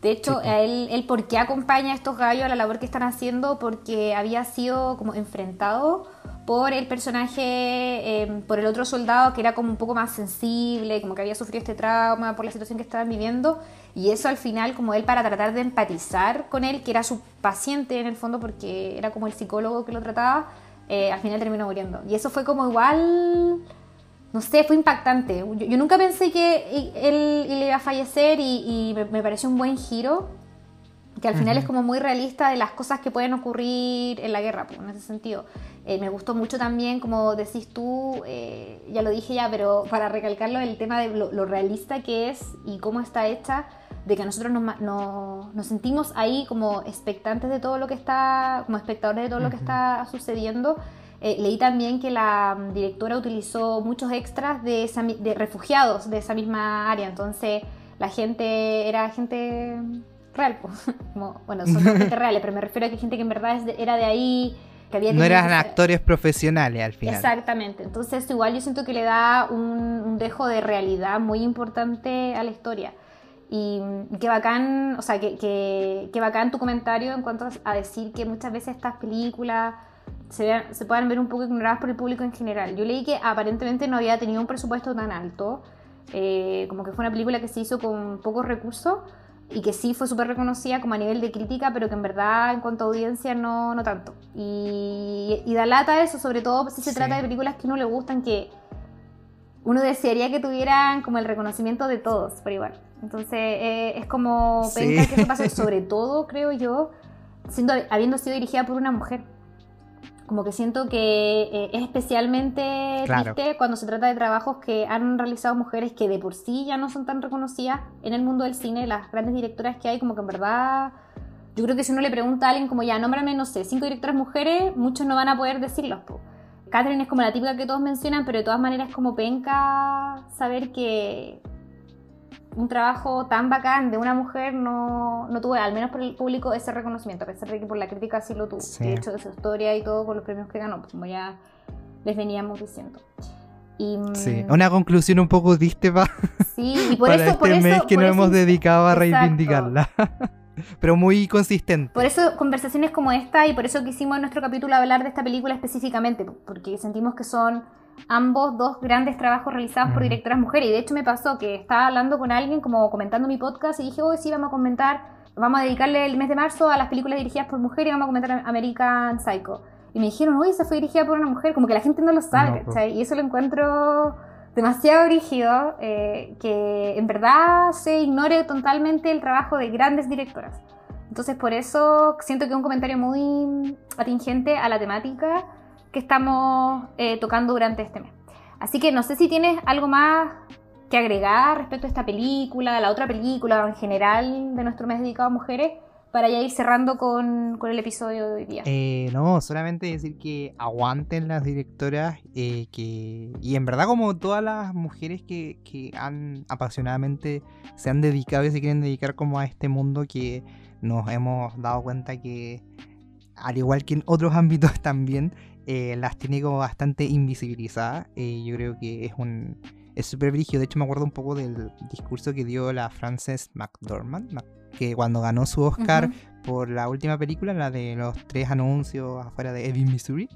[SPEAKER 1] De hecho, él, él, ¿por qué acompaña a estos gallos a la labor que están haciendo? Porque había sido como enfrentado por el personaje, em, por el otro soldado que era como un poco más sensible, como que había sufrido este trauma por la situación que estaban viviendo, y eso al final como él para tratar de empatizar con él, que era su paciente en el fondo porque era como el psicólogo que lo trataba, eh, al final terminó muriendo. Y eso fue como igual, no sé, fue impactante. Yo, nunca pensé que él, iba a fallecer y, me, pareció un buen giro que al final es como muy realista de las cosas que pueden ocurrir en la guerra, pues, en ese sentido. Eh, me gustó mucho también, como decís tú, eh, ya lo dije ya, pero para recalcarlo, el tema de lo, realista que es y cómo está hecha, de que nosotros nos, nos, sentimos ahí como expectantes de todo lo que está, como espectadores de todo lo que está sucediendo. Eh, leí también que la mm, directora utilizó muchos extras de, de refugiados de esa misma área, entonces la gente era gente real, como, bueno, son gente reales, pero me refiero a que gente que en verdad era de ahí,
[SPEAKER 2] no eran actores profesionales al final.
[SPEAKER 1] Exactamente, entonces igual yo siento que le da un, dejo de realidad muy importante a la historia. Y qué bacán, o sea, que, que, bacán tu comentario en cuanto a decir que muchas veces estas películas se, se puedan ver un poco ignoradas por el público en general. Yo leí que aparentemente no había tenido un presupuesto tan alto, eh, como que fue una película que se hizo con pocos recursos, y que sí fue súper reconocida como a nivel de crítica, pero que en verdad en cuanto a audiencia no, no tanto. Y, da lata eso, sobre todo si se trata de películas que uno le gustan, que uno desearía que tuvieran como el reconocimiento de todos por igual. Entonces eh, es como pensar que eso pasa, sobre todo creo yo, siendo, habiendo sido dirigida por una mujer como que siento que eh, es especialmente triste cuando se trata de trabajos que han realizado mujeres que de por sí ya no son tan reconocidas en el mundo del cine, las grandes directoras que hay, como que en verdad, yo creo que si uno le pregunta a alguien como ya, nómbrame, no sé, cinco directoras mujeres, muchos no van a poder decirlos. Catherine es como la típica que todos mencionan, pero de todas maneras es como penca saber que un trabajo tan bacán de una mujer no, no tuvo, al menos por el público, ese reconocimiento, a pesar de que por la crítica sí lo tuvo. De hecho, de su historia y todo, por los premios que ganó, pues como ya les veníamos diciendo.
[SPEAKER 2] Y, sí, mm, una conclusión un poco triste
[SPEAKER 1] sí, y por eso,
[SPEAKER 2] este
[SPEAKER 1] por
[SPEAKER 2] mes que nos hemos dedicado a reivindicarla. Pero muy consistente.
[SPEAKER 1] Por eso conversaciones como esta y por eso quisimos en nuestro capítulo hablar de esta película específicamente, porque sentimos que son ambos dos grandes trabajos realizados por directoras mujeres. Y de hecho me pasó que estaba hablando con alguien, como comentando mi podcast, y dije, hoy sí, vamos a comentar, vamos a dedicarle el mes de marzo a las películas dirigidas por mujeres y vamos a comentar American Psycho. Y me dijeron, uy, esa fue dirigida por una mujer, como que la gente no lo sabe, Y eso lo encuentro demasiado rígido, eh, que en verdad se ignore totalmente el trabajo de grandes directoras. Entonces por eso siento que es un comentario muy atingente a la temática que estamos eh, tocando durante este mes. Así que no sé si tienes algo más que agregar respecto a esta película, a la otra película en general de nuestro mes dedicado a mujeres, para ya ir cerrando con, el episodio de hoy día.
[SPEAKER 2] Eh, no, solamente decir que aguanten las directoras eh, que, y en verdad como todas las mujeres que, que han apasionadamente se han dedicado y se quieren dedicar como a este mundo que nos hemos dado cuenta que al igual que en otros ámbitos también eh, las tiene como bastante invisibilizadas. Eh, yo creo que es un. Es súper brígido. De hecho, me acuerdo un poco del discurso que dio la Frances McDormand, que cuando ganó su Oscar por la última película, la de los tres anuncios afuera de Ebbing, Missouri,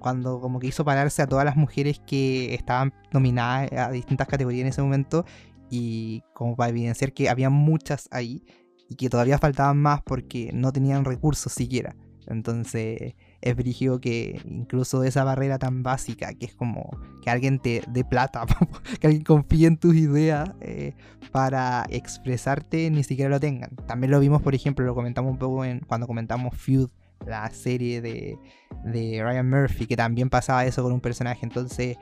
[SPEAKER 2] cuando como que hizo pararse a todas las mujeres que estaban nominadas a distintas categorías en ese momento y como para evidenciar que había muchas ahí y que todavía faltaban más porque no tenían recursos siquiera. Entonces, es brígido que incluso esa barrera tan básica, que es como que alguien te dé plata, que alguien confíe en tus ideas eh, para expresarte, ni siquiera lo tengan. También lo vimos, por ejemplo, lo comentamos un poco en, cuando comentamos Feud, la serie de, de Ryan Murphy, que también pasaba eso con un personaje. Entonces,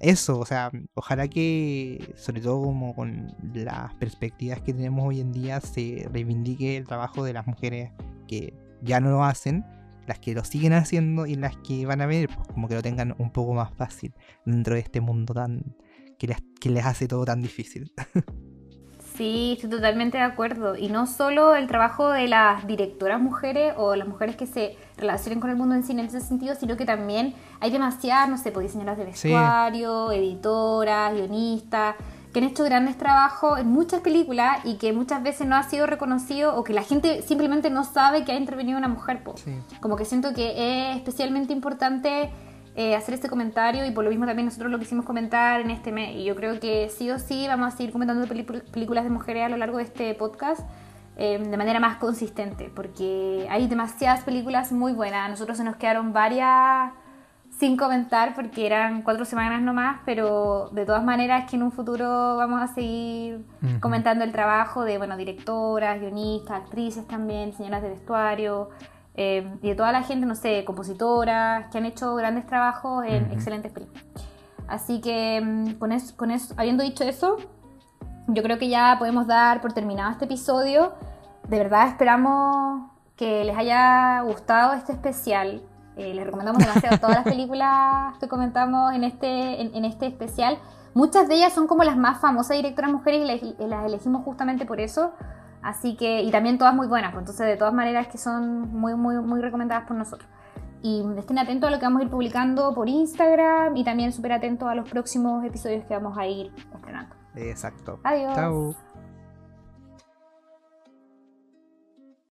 [SPEAKER 2] eso, o sea, ojalá que, sobre todo como con las perspectivas que tenemos hoy en día, se reivindique el trabajo de las mujeres que ya no lo hacen las que lo siguen haciendo y las que van a ver, pues como que lo tengan un poco más fácil dentro de este mundo tan que les, que les hace todo tan difícil.
[SPEAKER 1] Sí, estoy totalmente de acuerdo. Y no solo el trabajo de las directoras mujeres o las mujeres que se relacionen con el mundo en cine en ese sentido, sino que también hay demasiadas, no sé, pues diseñadoras de vestuario, editoras, guionistas, que han hecho grandes trabajos en muchas películas y que muchas veces no ha sido reconocido o que la gente simplemente no sabe que ha intervenido una mujer. Como que siento que es especialmente importante eh, hacer este comentario y por lo mismo también nosotros lo quisimos comentar en este mes. Y yo creo que sí o sí vamos a seguir comentando películas de mujeres a lo largo de este podcast. Eh, de manera más consistente, porque hay demasiadas películas muy buenas. A nosotros se nos quedaron varias sin comentar porque eran cuatro semanas nomás, pero de todas maneras que en un futuro vamos a seguir comentando el trabajo de bueno, directoras, guionistas, actrices también, señoras de vestuario eh, y de toda la gente, no sé, compositoras que han hecho grandes trabajos en excelentes películas. Así que mm, con eso, con eso, habiendo dicho eso, yo creo que ya podemos dar por terminado este episodio. De verdad esperamos que les haya gustado este especial eh, les recomendamos demasiado todas las películas que comentamos en este, en, este especial. Muchas de ellas son como las más famosas directoras mujeres y las, elegimos justamente por eso. Así que, y también todas muy buenas, pues entonces de todas maneras que son muy, muy, muy recomendadas por nosotros. Y estén atentos a lo que vamos a ir publicando por Instagram y también súper atentos a los próximos episodios que vamos a ir estrenando.
[SPEAKER 2] Exacto.
[SPEAKER 1] Adiós. Chao.